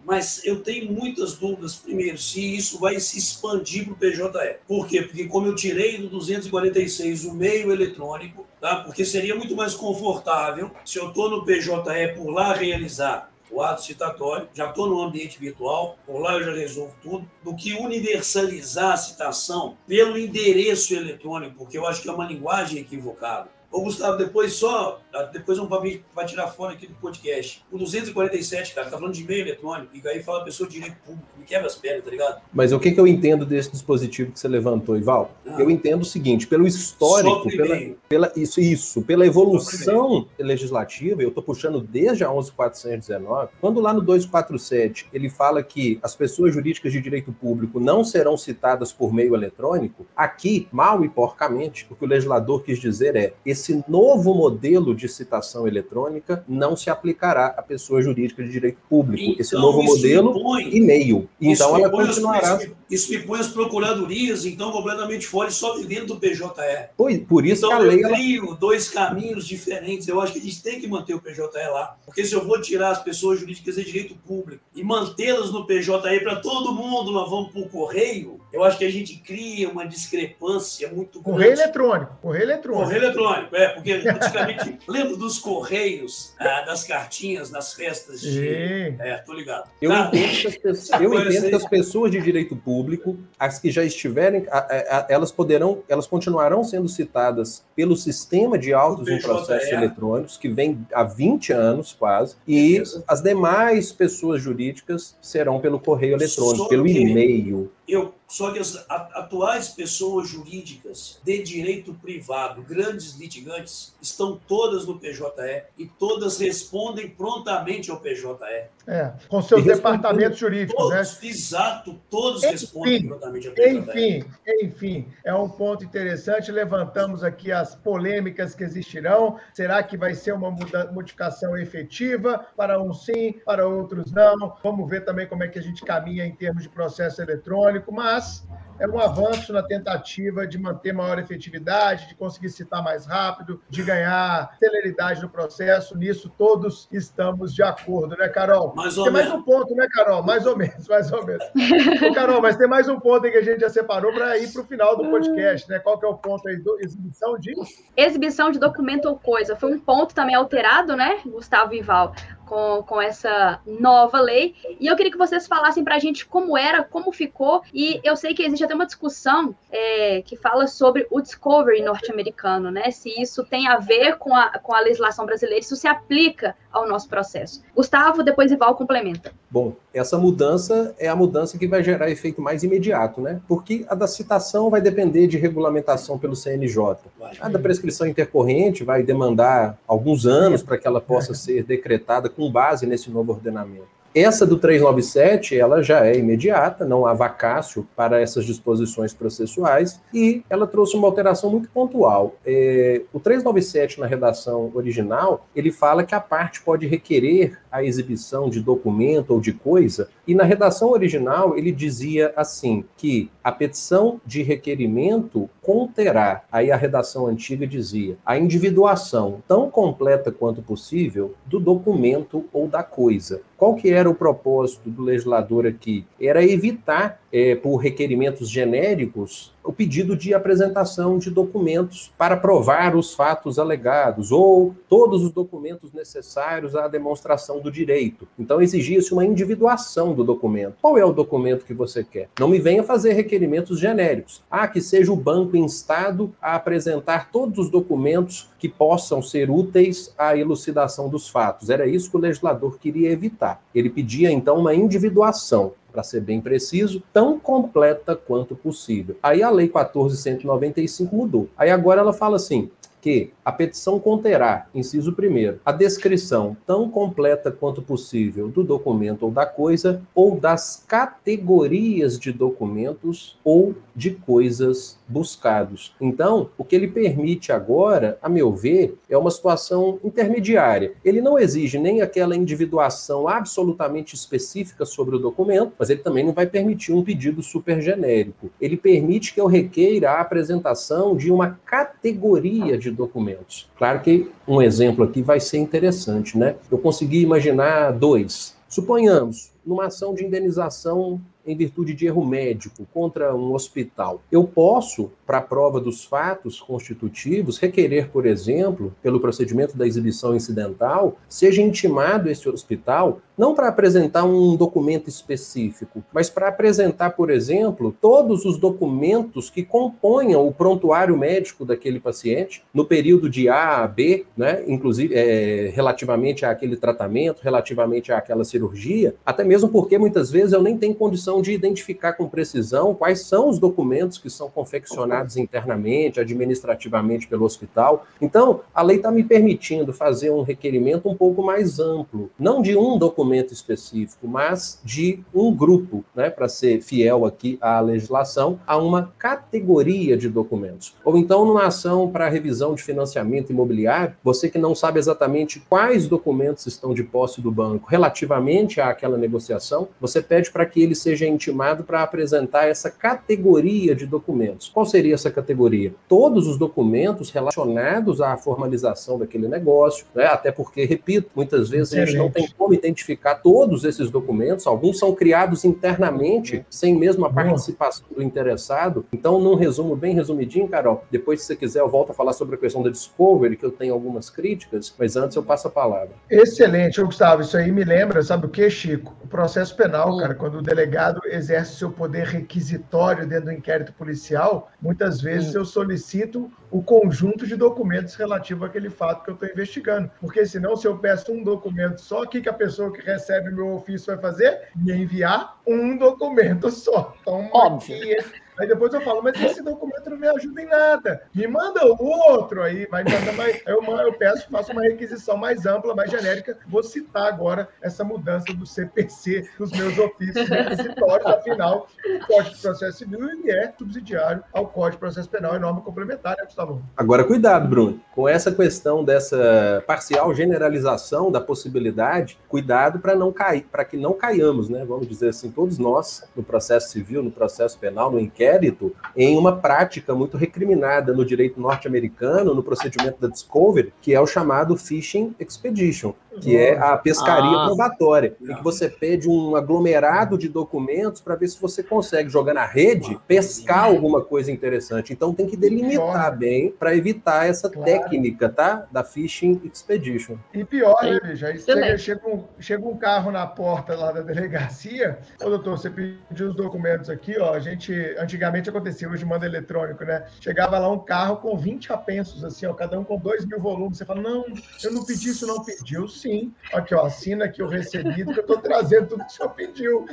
mas eu tenho muitas dúvidas, primeiro, se isso vai se expandir para o PJE. Por quê? Porque como eu tirei do 246 o meio eletrônico, tá? porque seria muito mais confortável se eu estou no PJE por lá realizar o ato citatório, já estou no ambiente virtual, por lá eu já resolvo tudo, do que universalizar a citação pelo endereço eletrônico, porque eu acho que é uma linguagem equivocada. Ô, Gustavo, depois só, depois um papel vai tirar fora aqui do podcast. O 247, cara, tá falando de e-mail eletrônico, e aí fala pessoa de direito público, me quebra as pernas, tá ligado? Mas o que, que eu entendo desse dispositivo que você levantou, Ival? Ah. Eu entendo o seguinte, pelo histórico, pela, pela, isso, isso, pela evolução legislativa, eu tô puxando desde a 11.419, quando lá no 247 ele fala que as pessoas jurídicas de direito público não serão citadas por meio eletrônico, aqui, mal e porcamente, o que o legislador quis dizer é, esse novo modelo de citação eletrônica não se aplicará à pessoa jurídica de direito público. Então, esse novo modelo, e-mail. Então, ela continuará. Isso, isso me põe as procuradorias, então, completamente fora e só vivendo do PJE. Pois, por isso então, que a lei. Eu crio ela... dois caminhos diferentes. Eu acho que a gente tem que manter o PJE lá. Porque se eu vou tirar as pessoas jurídicas de direito público e mantê-las no PJE para todo mundo, nós vamos para o correio, eu acho que a gente cria uma discrepância muito grande. Correio eletrônico. Correio eletrônico. Correio eletrônico, é, porque antigamente, lembro dos correios, ah, das cartinhas, das festas de. É, tô ligado. Eu tá? entendo, que as, pessoas, eu entendo que as pessoas de direito público, as que já estiverem, elas poderão, elas continuarão sendo citadas pelo sistema de autos em processos eletrônicos, que vem há 20 anos quase, e Beleza. as demais pessoas jurídicas serão pelo correio eletrônico, Só pelo e-mail. Eu só que as atuais pessoas jurídicas de direito privado, grandes litigantes, estão todas no PJE e todas respondem prontamente ao PJE. É, com seus departamentos jurídicos, né? todos, né? Exato, todos enfim, respondem prontamente ao PJE. Enfim, enfim, é um ponto interessante. Levantamos aqui as polêmicas que existirão. Será que vai ser uma modificação efetiva? Para uns sim, para outros não. Vamos ver também como é que a gente caminha em termos de processo eletrônico, mas mas é um avanço na tentativa de manter maior efetividade, de conseguir citar mais rápido, de ganhar celeridade no processo. Nisso todos estamos de acordo, né, Carol? Mais ou tem menos. mais um ponto, né, Carol? Mais ou menos, mais ou menos. Ô, Carol, mas tem mais um ponto aí que a gente já separou para ir para o final do podcast, né? Qual que é o ponto aí? Do, exibição de? Exibição de documento ou coisa. Foi um ponto também alterado, né, Gustavo Ival? Com, com essa nova lei. E eu queria que vocês falassem para a gente como era, como ficou. E eu sei que existe até uma discussão é, que fala sobre o discovery norte-americano, né? Se isso tem a ver com a, com a legislação brasileira, isso se aplica ao nosso processo. Gustavo, depois Ival complementa. Bom, essa mudança é a mudança que vai gerar efeito mais imediato, né? Porque a da citação vai depender de regulamentação pelo CNJ. A da prescrição intercorrente vai demandar alguns anos para que ela possa ser decretada com base nesse novo ordenamento. Essa do 397, ela já é imediata, não há vacácio para essas disposições processuais, e ela trouxe uma alteração muito pontual. É, o 397, na redação original, ele fala que a parte pode requerer a exibição de documento ou de coisa, e na redação original ele dizia assim, que a petição de requerimento conterá, aí a redação antiga dizia, a individuação tão completa quanto possível do documento ou da coisa. Qual que era o propósito do legislador aqui? Era evitar, é, por requerimentos genéricos, o pedido de apresentação de documentos para provar os fatos alegados ou todos os documentos necessários à demonstração do direito. Então exigia-se uma individuação do documento. Qual é o documento que você quer? Não me venha fazer requerimentos genéricos. Ah, que seja o banco instado a apresentar todos os documentos que possam ser úteis à elucidação dos fatos. Era isso que o legislador queria evitar. Ele pedia então uma individuação para ser bem preciso, tão completa quanto possível. Aí a Lei 14.195 mudou. Aí agora ela fala assim: que a petição conterá, inciso primeiro, a descrição tão completa quanto possível do documento ou da coisa, ou das categorias de documentos ou de coisas buscados. Então, o que ele permite agora, a meu ver, é uma situação intermediária. Ele não exige nem aquela individuação absolutamente específica sobre o documento, mas ele também não vai permitir um pedido super genérico. Ele permite que eu requeira a apresentação de uma categoria de documentos. Claro que um exemplo aqui vai ser interessante, né? Eu consegui imaginar dois. Suponhamos, numa ação de indenização em virtude de erro médico contra um hospital. Eu posso, para a prova dos fatos constitutivos, requerer, por exemplo, pelo procedimento da exibição incidental, seja intimado esse hospital não para apresentar um documento específico, mas para apresentar, por exemplo, todos os documentos que componham o prontuário médico daquele paciente no período de A a B, né, inclusive é, relativamente àquele tratamento, relativamente àquela cirurgia, até mesmo porque muitas vezes eu nem tenho condição de identificar com precisão quais são os documentos que são confeccionados internamente, administrativamente pelo hospital. Então, a lei está me permitindo fazer um requerimento um pouco mais amplo, não de um documento específico, mas de um grupo, né, para ser fiel aqui à legislação, a uma categoria de documentos. Ou então, numa ação para revisão de financiamento imobiliário, você que não sabe exatamente quais documentos estão de posse do banco relativamente àquela negociação, você pede para que ele seja seja intimado para apresentar essa categoria de documentos. Qual seria essa categoria? Todos os documentos relacionados à formalização daquele negócio, né? até porque, repito, muitas vezes Excelente. a gente não tem como identificar todos esses documentos, alguns são criados internamente, sem mesmo a participação do interessado. Então, num resumo bem resumidinho, Carol, depois, se você quiser, eu volto a falar sobre a questão da Discovery, que eu tenho algumas críticas, mas antes eu passo a palavra. Excelente, Gustavo. Isso aí me lembra, sabe o que, Chico? O processo penal, cara, quando o delegado exerce seu poder requisitório dentro do inquérito policial, muitas vezes eu solicito o conjunto de documentos relativo àquele fato que eu estou investigando. Porque senão, se eu peço um documento só, o que, que a pessoa que recebe o meu ofício vai fazer? Me enviar um documento só. Então, Óbvio. Aí depois eu falo, mas esse documento não me ajuda em nada. Me manda outro aí, vai mandar mais. Eu, eu peço, faço uma requisição mais ampla, mais genérica. Vou citar agora essa mudança do CPC nos meus ofícios requisitórios. Afinal, o Código de Processo Civil ele é subsidiário ao Código de Processo Penal e norma complementar, né, Gustavo? Agora, cuidado, Bruno. Com essa questão dessa parcial generalização da possibilidade, cuidado para não cair, para que não caiamos, né? Vamos dizer assim, todos nós, no processo civil, no processo penal, no inquérito inquérito em uma prática muito recriminada no direito norte-americano, no procedimento da Discovery, que é o chamado Fishing Expedition, que é a pescaria ah. probatória, em que você pede um aglomerado de documentos para ver se você consegue jogar na rede, pescar alguma coisa interessante. Então tem que delimitar bem para evitar essa claro. técnica, tá? Da Fishing Expedition. E pior, né, bicho? Aí chega, chega, um, chega um carro na porta lá da delegacia. Ô, doutor, você pediu os documentos aqui, ó. A gente, antigamente acontecia, hoje manda eletrônico, né? Chegava lá um carro com 20 apensos, assim, ó, cada um com 2 mil volumes. Você fala, não, eu não pedi isso, não pediu, sim sim. Aqui, ó, assina aqui o recebido que eu estou trazendo tudo que o senhor pediu.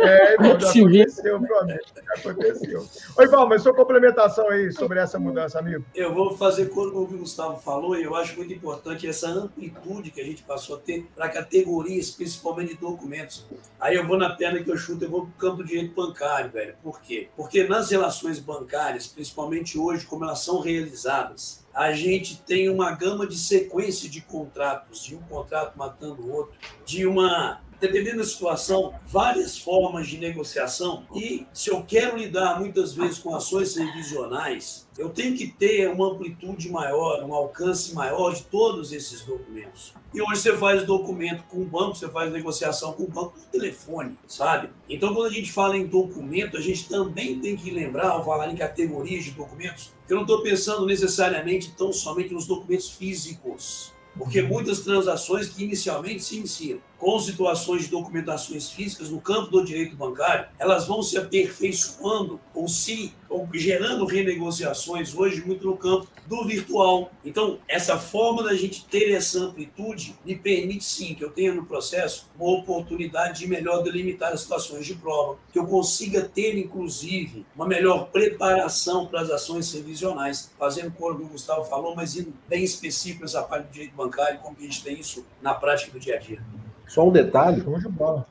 É, irmão, já aconteceu. Já aconteceu. Oi, Val, mas sua complementação aí sobre essa mudança, amigo? Eu vou fazer como o Gustavo falou, e eu acho muito importante essa amplitude que a gente passou a ter para categorias, principalmente de documentos. Aí eu vou na perna que eu chuto, eu vou para o campo do direito bancário, velho. Por quê? Porque nas relações bancárias, principalmente hoje, como elas são realizadas, a gente tem uma gama de sequência de contratos, de um contrato matando o outro, de uma dependendo da situação, várias formas de negociação. E se eu quero lidar muitas vezes com ações revisionais, eu tenho que ter uma amplitude maior, um alcance maior de todos esses documentos. E hoje você faz documento com o banco, você faz negociação com o banco por telefone, sabe? Então, quando a gente fala em documento, a gente também tem que lembrar, ao falar em categorias de documentos, eu não estou pensando necessariamente tão somente nos documentos físicos. Porque muitas transações que inicialmente se iniciam com situações de documentações físicas no campo do direito bancário, elas vão se aperfeiçoando ou se ou gerando renegociações hoje muito no campo do virtual. Então, essa forma da gente ter essa amplitude me permite sim que eu tenha no processo uma oportunidade de melhor delimitar as situações de prova, que eu consiga ter inclusive uma melhor preparação para as ações revisionais, fazendo como o Gustavo falou, mas indo bem específico nessa parte do direito bancário, como que a gente tem isso na prática do dia a dia. Só um detalhe,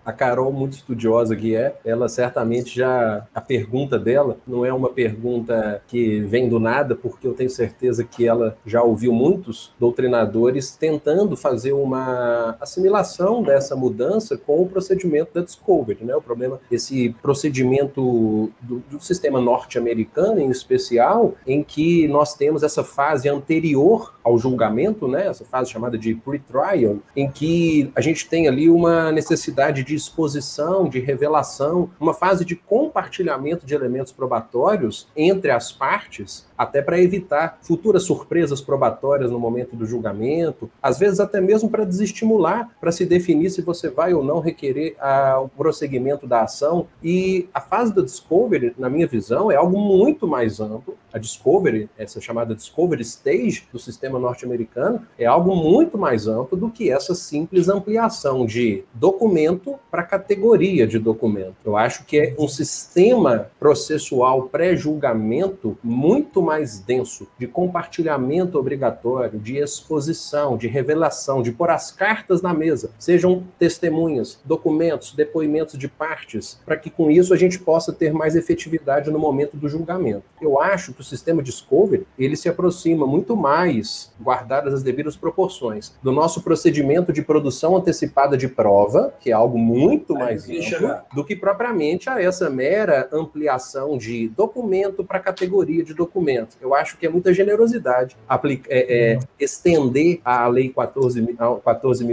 a Carol, muito estudiosa que é, ela certamente já, a pergunta dela não é uma pergunta que vem do nada, porque eu tenho certeza que ela já ouviu muitos doutrinadores tentando fazer uma assimilação dessa mudança com o procedimento da Discovery, né? O problema, esse procedimento do, do sistema norte-americano em especial, em que nós temos essa fase anterior ao julgamento, né? Essa fase chamada de pre-trial, em que a gente tem ali uma necessidade de exposição, de revelação, uma fase de compartilhamento de elementos probatórios entre as partes, até para evitar futuras surpresas probatórias no momento do julgamento, às vezes até mesmo para desestimular, para se definir se você vai ou não requerer a, o prosseguimento da ação. E a fase do discovery, na minha visão, é algo muito mais amplo. A discovery, essa chamada discovery stage do sistema norte-americano, é algo muito mais amplo do que essa simples ampliação de documento para categoria de documento. Eu acho que é um sistema processual pré-julgamento muito mais denso, de compartilhamento obrigatório, de exposição, de revelação, de pôr as cartas na mesa, sejam testemunhas, documentos, depoimentos de partes, para que com isso a gente possa ter mais efetividade no momento do julgamento. Eu acho que o sistema Discovery, ele se aproxima muito mais, guardadas as devidas proporções, do nosso procedimento de produção antecipada de prova, que é algo muito mais amplo, do que propriamente a essa mera ampliação de documento para categoria de documento. Eu acho que é muita generosidade aplica, é, é, uhum. estender a Lei 14.195 14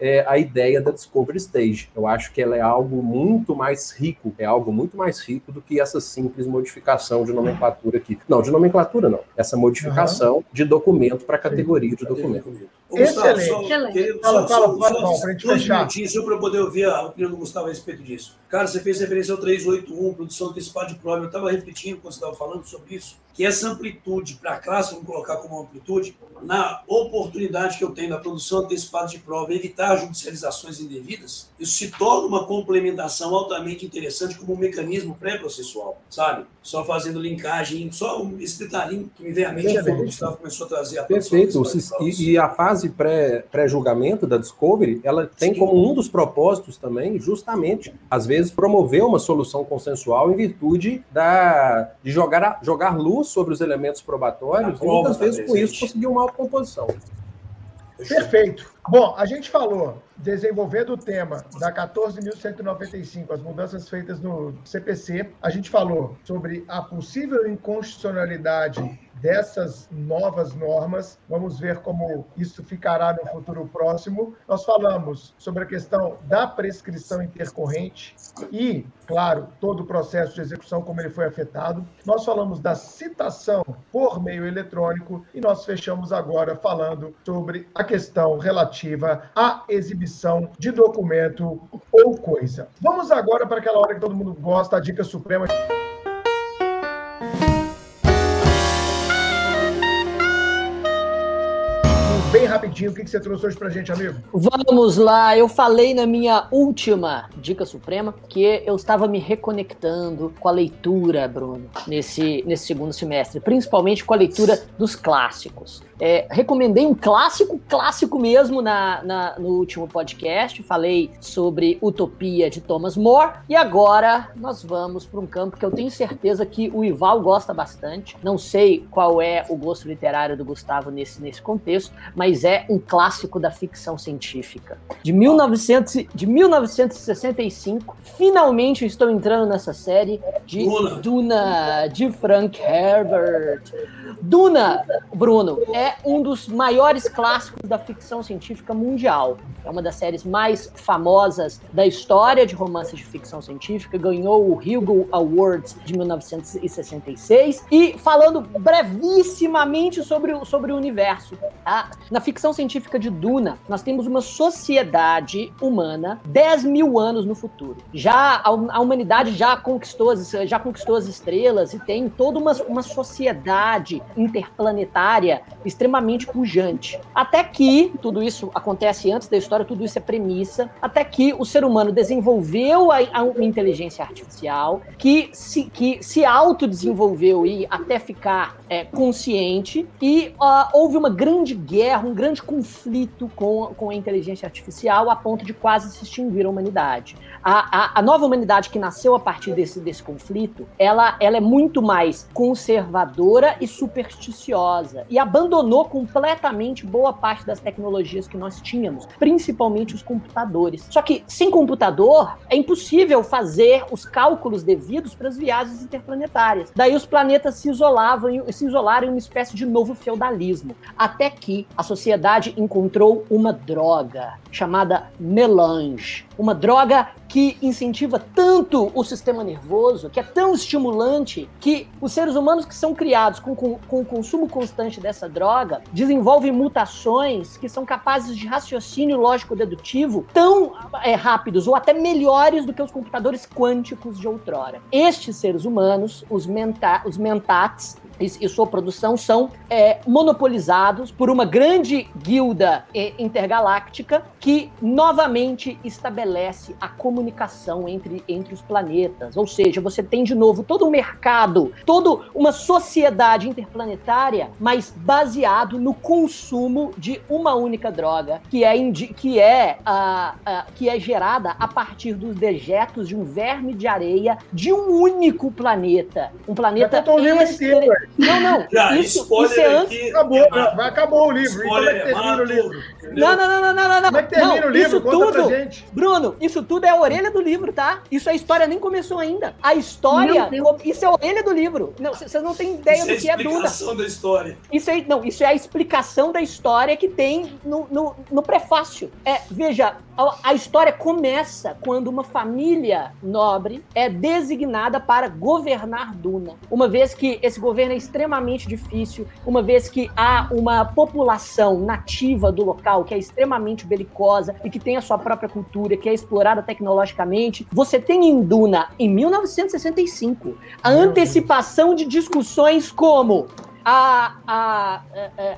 é, a ideia da Discovery Stage. Eu acho que ela é algo muito mais rico, é algo muito mais rico do que essa simples modificação de nomenclatura aqui. Não, de nomenclatura não. Essa modificação uhum. de documento para categoria de documento. Excelente. Gustavo, só, querido, fala, só, fala, fala, só, para a gente fechar. Só para poder ouvir a opinião do Gustavo a respeito disso. Cara, você fez referência ao 381, produção antecipada de prova. Eu estava refletindo quando você estava falando sobre isso, que essa amplitude para a classe, vamos colocar como amplitude, na oportunidade que eu tenho da produção antecipada de prova, evitar judicializações indevidas, isso se torna uma complementação altamente interessante como um mecanismo pré-processual, sabe? Só fazendo linkagem, só esse detalhinho que me vem à mente é o Gustavo começou a trazer a Perfeito. E, e a fase pré-julgamento pré da Discovery, ela tem Sim. como um dos propósitos também, justamente, às vezes, promover uma solução consensual em virtude da, de jogar, jogar luz sobre os elementos probatórios e muitas vezes com isso conseguir uma composição. Perfeito. Bom, a gente falou, desenvolvendo o tema da 14.195, as mudanças feitas no CPC, a gente falou sobre a possível inconstitucionalidade dessas novas normas. Vamos ver como isso ficará no futuro próximo. Nós falamos sobre a questão da prescrição intercorrente e, claro, todo o processo de execução, como ele foi afetado. Nós falamos da citação por meio eletrônico e nós fechamos agora falando sobre a questão relativa à exibição de documento ou coisa. Vamos agora para aquela hora que todo mundo gosta, a dica suprema. rapidinho, o que, que você trouxe hoje pra gente, amigo? Vamos lá, eu falei na minha última dica suprema que eu estava me reconectando com a leitura, Bruno, nesse, nesse segundo semestre, principalmente com a leitura dos clássicos. É, recomendei um clássico, clássico mesmo na, na, no último podcast. Falei sobre Utopia de Thomas More. E agora nós vamos para um campo que eu tenho certeza que o Ival gosta bastante. Não sei qual é o gosto literário do Gustavo nesse, nesse contexto, mas é um clássico da ficção científica. De, 1900, de 1965, finalmente estou entrando nessa série de Duna, Duna de Frank Herbert. Duna, Bruno, é um dos maiores clássicos da ficção científica mundial. É uma das séries mais famosas da história de romances de ficção científica, ganhou o Hugo Awards de 1966. E falando brevissimamente sobre, o, sobre o universo, tá? na ficção científica de Duna, nós temos uma sociedade humana 10 mil anos no futuro. Já a, a humanidade já conquistou, as, já conquistou as estrelas e tem toda uma, uma sociedade interplanetária extremamente pujante. Até que, tudo isso acontece antes da história, tudo isso é premissa, até que o ser humano desenvolveu a, a inteligência artificial que se, que se autodesenvolveu e até ficar é, consciente e uh, houve uma grande guerra, um grande conflito com, com a inteligência artificial a ponto de quase se extinguir a humanidade. A, a, a nova humanidade que nasceu a partir desse, desse conflito, ela, ela é muito mais conservadora e supersticiosa e abandonou abandonou completamente boa parte das tecnologias que nós tínhamos, principalmente os computadores. Só que sem computador é impossível fazer os cálculos devidos para as viagens interplanetárias. Daí os planetas se isolavam e se isolaram em uma espécie de novo feudalismo, até que a sociedade encontrou uma droga chamada melange, uma droga que incentiva tanto o sistema nervoso, que é tão estimulante, que os seres humanos que são criados com, com, com o consumo constante dessa droga desenvolvem mutações que são capazes de raciocínio lógico-dedutivo tão é, rápidos ou até melhores do que os computadores quânticos de outrora. Estes seres humanos, os, menta os mentats, e, sua produção são é, monopolizados por uma grande guilda é, intergaláctica que novamente estabelece a comunicação entre, entre os planetas. Ou seja, você tem de novo todo um mercado, toda uma sociedade interplanetária, mas baseado no consumo de uma única droga, que é, que é, uh, uh, que é gerada a partir dos dejetos de um verme de areia de um único planeta. Um planeta. Extre... Não, não. Já, isso, isso é antes. Acabou, é acabou o livro. Spoiler, então, é o livro? Não, não, não, não, não, não. Que termina não, o livro? Isso Conta tudo, gente. Bruno, isso tudo é a orelha do livro, tá? Isso a história nem começou ainda. A história, isso é a orelha do livro. Não, vocês não têm ideia isso do é que é Duda. É a explicação da história. Isso é, não, isso é a explicação da história que tem no, no, no prefácio. É, veja, a, a história começa quando uma família nobre é designada para governar Duna. Uma vez que esse governo é extremamente difícil, uma vez que há uma população nativa do local que é extremamente belicosa e que tem a sua própria cultura, que é explorada tecnologicamente. Você tem em Duna, em 1965, a Meu antecipação Deus. de discussões como a, a,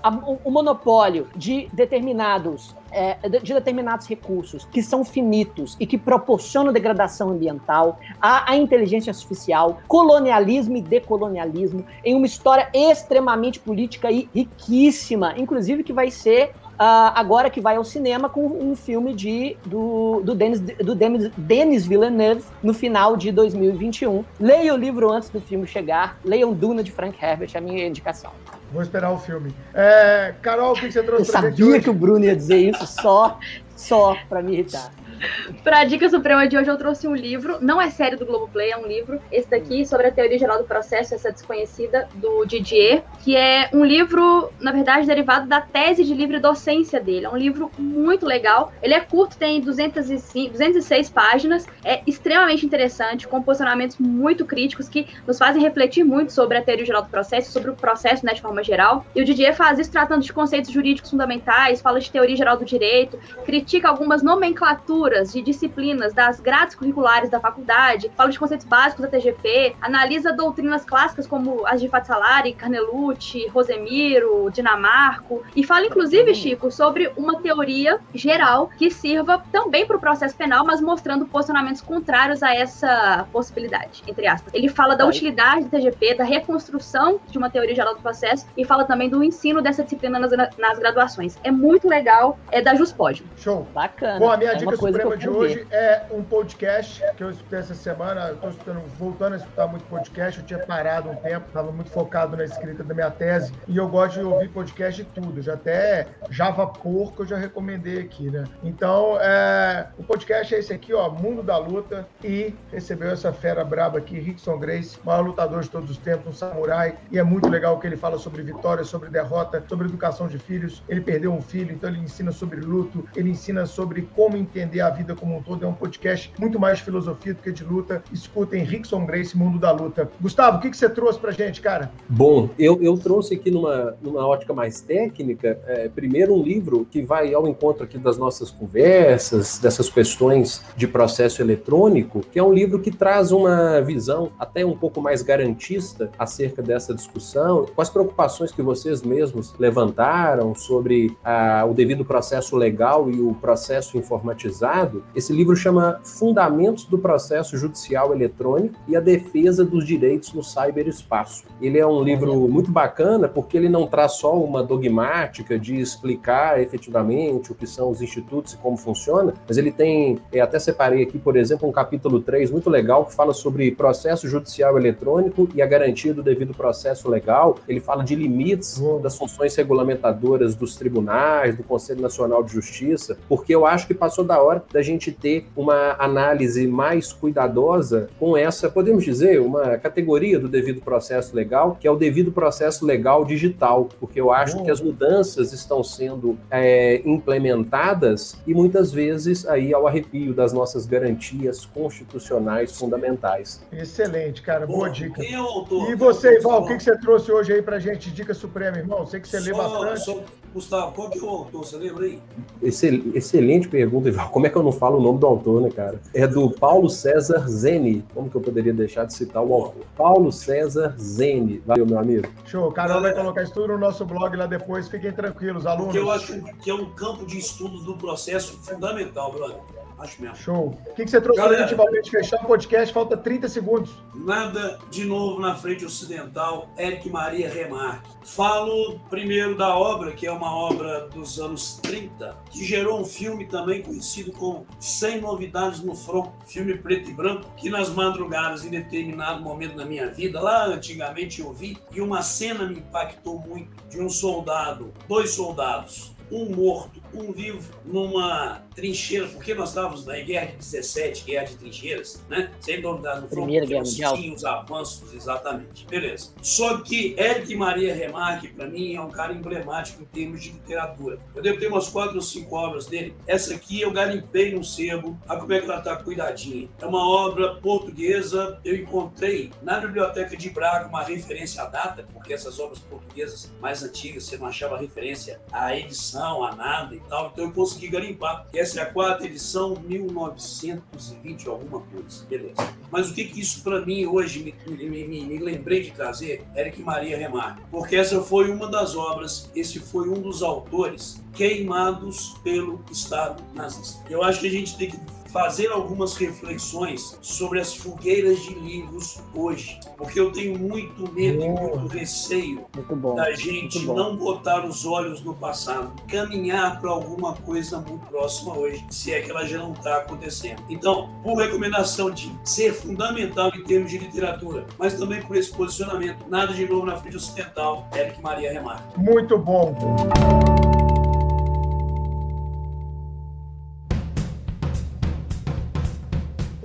a, a, o monopólio de determinados é, de determinados recursos que são finitos e que proporcionam degradação ambiental, a, a inteligência artificial, colonialismo e decolonialismo, em uma história extremamente política e riquíssima, inclusive que vai ser Uh, agora que vai ao cinema com um filme de, do, do, Denis, do Denis, Denis Villeneuve no final de 2021. Leia o livro antes do filme chegar. Leiam Duna de Frank Herbert, é a minha indicação. Vou esperar o filme. É, Carol, o que você trouxe Eu sabia que o Bruno ia dizer isso só, só para me irritar. Pra Dica Suprema de hoje, eu trouxe um livro. Não é série do Globoplay, é um livro. Esse daqui, sobre a teoria geral do processo, essa desconhecida, do Didier, que é um livro, na verdade, derivado da tese de livre docência dele. É um livro muito legal. Ele é curto, tem 205, 206 páginas. É extremamente interessante, com posicionamentos muito críticos que nos fazem refletir muito sobre a teoria geral do processo, sobre o processo né, de forma geral. E o Didier faz isso tratando de conceitos jurídicos fundamentais, fala de teoria geral do direito, critica algumas nomenclaturas leituras de disciplinas das grades curriculares da faculdade, fala de conceitos básicos da TGP, analisa doutrinas clássicas como as de Fatsalari, Carnelucci, Rosemiro, Dinamarco, e fala inclusive, Chico, sobre uma teoria geral que sirva também para o processo penal, mas mostrando posicionamentos contrários a essa possibilidade, entre aspas. Ele fala da utilidade do TGP, da reconstrução de uma teoria geral do processo e fala também do ensino dessa disciplina nas, nas graduações. É muito legal, é da Juspódio. Show. Bacana. Bom, a minha é dica suprema de hoje é um podcast que eu escutei essa semana. Eu estou voltando a escutar muito podcast. Eu tinha parado um tempo, estava muito focado na escrita da minha tese. E eu gosto de ouvir podcast de tudo. Já até Java Porco eu já recomendei aqui, né? Então, é, o podcast é esse aqui, ó, Mundo da Luta. E recebeu essa fera braba aqui, Rickson Grace, maior lutador de todos os tempos, um samurai. E é muito legal que ele fala sobre vitória, sobre derrota, sobre educação de filhos. Ele perdeu um filho, então ele ensina sobre luto, ele ensina sobre como entender a vida como um todo. É um podcast muito mais de filosofia do que de luta. Escutem Rickson Grace, Mundo da Luta. Gustavo, o que, que você trouxe pra gente, cara? Bom, eu, eu trouxe aqui numa, numa ótica mais técnica, é, primeiro um livro que vai ao encontro aqui das nossas conversas, dessas questões de processo eletrônico, que é um livro que traz uma visão até um pouco mais garantista acerca dessa discussão, com as preocupações que vocês mesmos levantaram sobre ah, o devido processo legal e o processo informatizado. Esse livro chama Fundamentos do Processo Judicial Eletrônico e a Defesa dos Direitos no Cyberespaço. Ele é um livro muito bacana porque ele não traz só uma dogmática de explicar efetivamente o que são os institutos e como funciona, mas ele tem, eu até separei aqui, por exemplo, um capítulo 3 muito legal que fala sobre processo judicial eletrônico e a garantia do devido processo legal. Ele fala de limites das funções regulamentadoras dos tribunais, do Conselho Nacional de Justiça, porque eu acho que passou da hora da gente ter uma análise mais cuidadosa com essa, podemos dizer, uma categoria do devido processo legal, que é o devido processo legal digital, porque eu acho que as mudanças estão sendo é, implementadas e muitas vezes aí ao arrepio das nossas garantias constitucionais fundamentais. Excelente, cara, boa Bom, dica. O autor? E você, Ival, o que, que você trouxe hoje aí pra gente? Dica suprema, irmão. Sei que você lê Só- bastante. só- Gustavo, qual que é o autor? Você lembra aí? Excel- excelente pergunta, Ival. Como é que eu não falo o nome do autor, né, cara? É do Paulo César Zene. Como que eu poderia deixar de citar o autor? Paulo César Zene. Valeu, meu amigo. Show. O Carol vai colocar isso tudo no nosso blog lá depois. Fiquem tranquilos, alunos. Porque eu acho que é um campo de estudo do processo fundamental, brother. Acho mesmo. Show. O que, que você trouxe Galera. pra gente fechar o podcast? Falta 30 segundos. Nada de novo na frente ocidental, Eric Maria Remarque. Falo primeiro da obra, que é uma obra dos anos 30, que gerou um filme também conhecido como 100 Novidades no Front, filme preto e branco, que nas madrugadas, em determinado momento da minha vida, lá antigamente eu vi, e uma cena me impactou muito, de um soldado, dois soldados, um morto, um vivo, numa trincheira, porque nós estávamos na guerra de 17, guerra de trincheiras, né? Sem novidade no Primeira Guerra Mundial. tínhamos os avanços, exatamente. Beleza. Só que Eric Maria Remarque, para mim, é um cara emblemático em termos de literatura. Eu devo ter umas quatro ou cinco obras dele. Essa aqui eu garimpei no sebo. Olha como é que ela tá cuidadinha. É uma obra portuguesa. Eu encontrei na biblioteca de Braga uma referência à data, porque essas obras portuguesas mais antigas você não achava referência à edição, a nada tal. Então eu consegui garimpar. Essa é a quarta edição, 1920, alguma coisa. Beleza. Mas o que, que isso para mim hoje me, me- me- me lembrei de trazer? Eric Maria Remarque. Porque essa foi uma das obras, esse foi um dos autores queimados pelo Estado nazista. Eu acho que a gente tem que fazer algumas reflexões sobre as fogueiras de livros hoje, porque eu tenho muito medo e muito receio Muito bom. da gente não botar os olhos no passado, caminhar para alguma coisa muito próxima hoje, se é que ela já não está acontecendo. Então, por recomendação de ser fundamental em termos de literatura, mas também por esse posicionamento, nada de novo na frente ocidental, Eric Maria Remarque. Muito bom.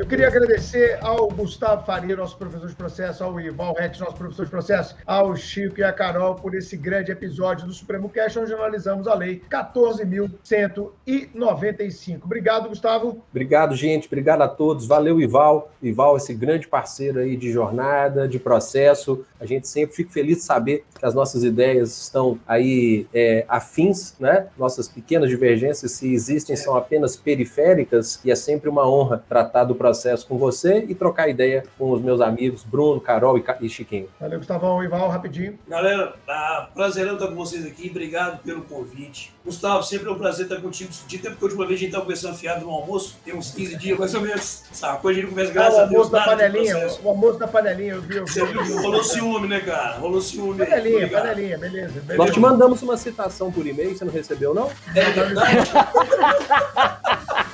Eu queria agradecer ao Gustavo Faria, nosso professor de processo, ao Ival Rex, nosso professor de processo, ao Chico e à Carol por esse grande episódio do Supremo Cash, onde analisamos a lei 14.195. Obrigado, Gustavo. Obrigado, gente. Obrigado a todos. Valeu, Ival. Ival, esse grande parceiro aí de jornada, de processo. A gente sempre fica feliz de saber que as nossas ideias estão aí é, afins, né? Nossas pequenas divergências, se existem, são apenas periféricas e é sempre uma honra tratar do processo com você e trocar ideia com os meus amigos Bruno, Carol e Chiquinho. Valeu, Gustavão. Ival, rapidinho. Galera, tá prazerão estar com vocês aqui. Obrigado pelo convite. Gustavo, sempre é um prazer estar contigo. De tempo que a última vez a gente estava conversando fiado no almoço, tem uns 15 dias mais ou menos. Sabe? Hoje a gente conversa, graças Ah, o a Deus, almoço da nada panelinha, processo. o almoço da panelinha, eu vi. Eu vi, Você viu? Rolou ciúme, né, cara? Rolou ciúme. aí, Panelinha, obrigado. panelinha, beleza. beleza. Nós te mandamos uma citação por e-mail, você não recebeu, não? É verdade.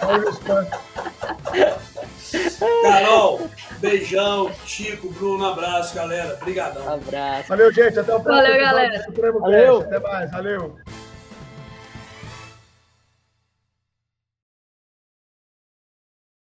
Olha o. Carol, beijão. Chico, Bruno, abraço, galera. Obrigadão. Abraço. Valeu, gente. Até o próximo Valeu, galera. Valeu. Até mais. Valeu.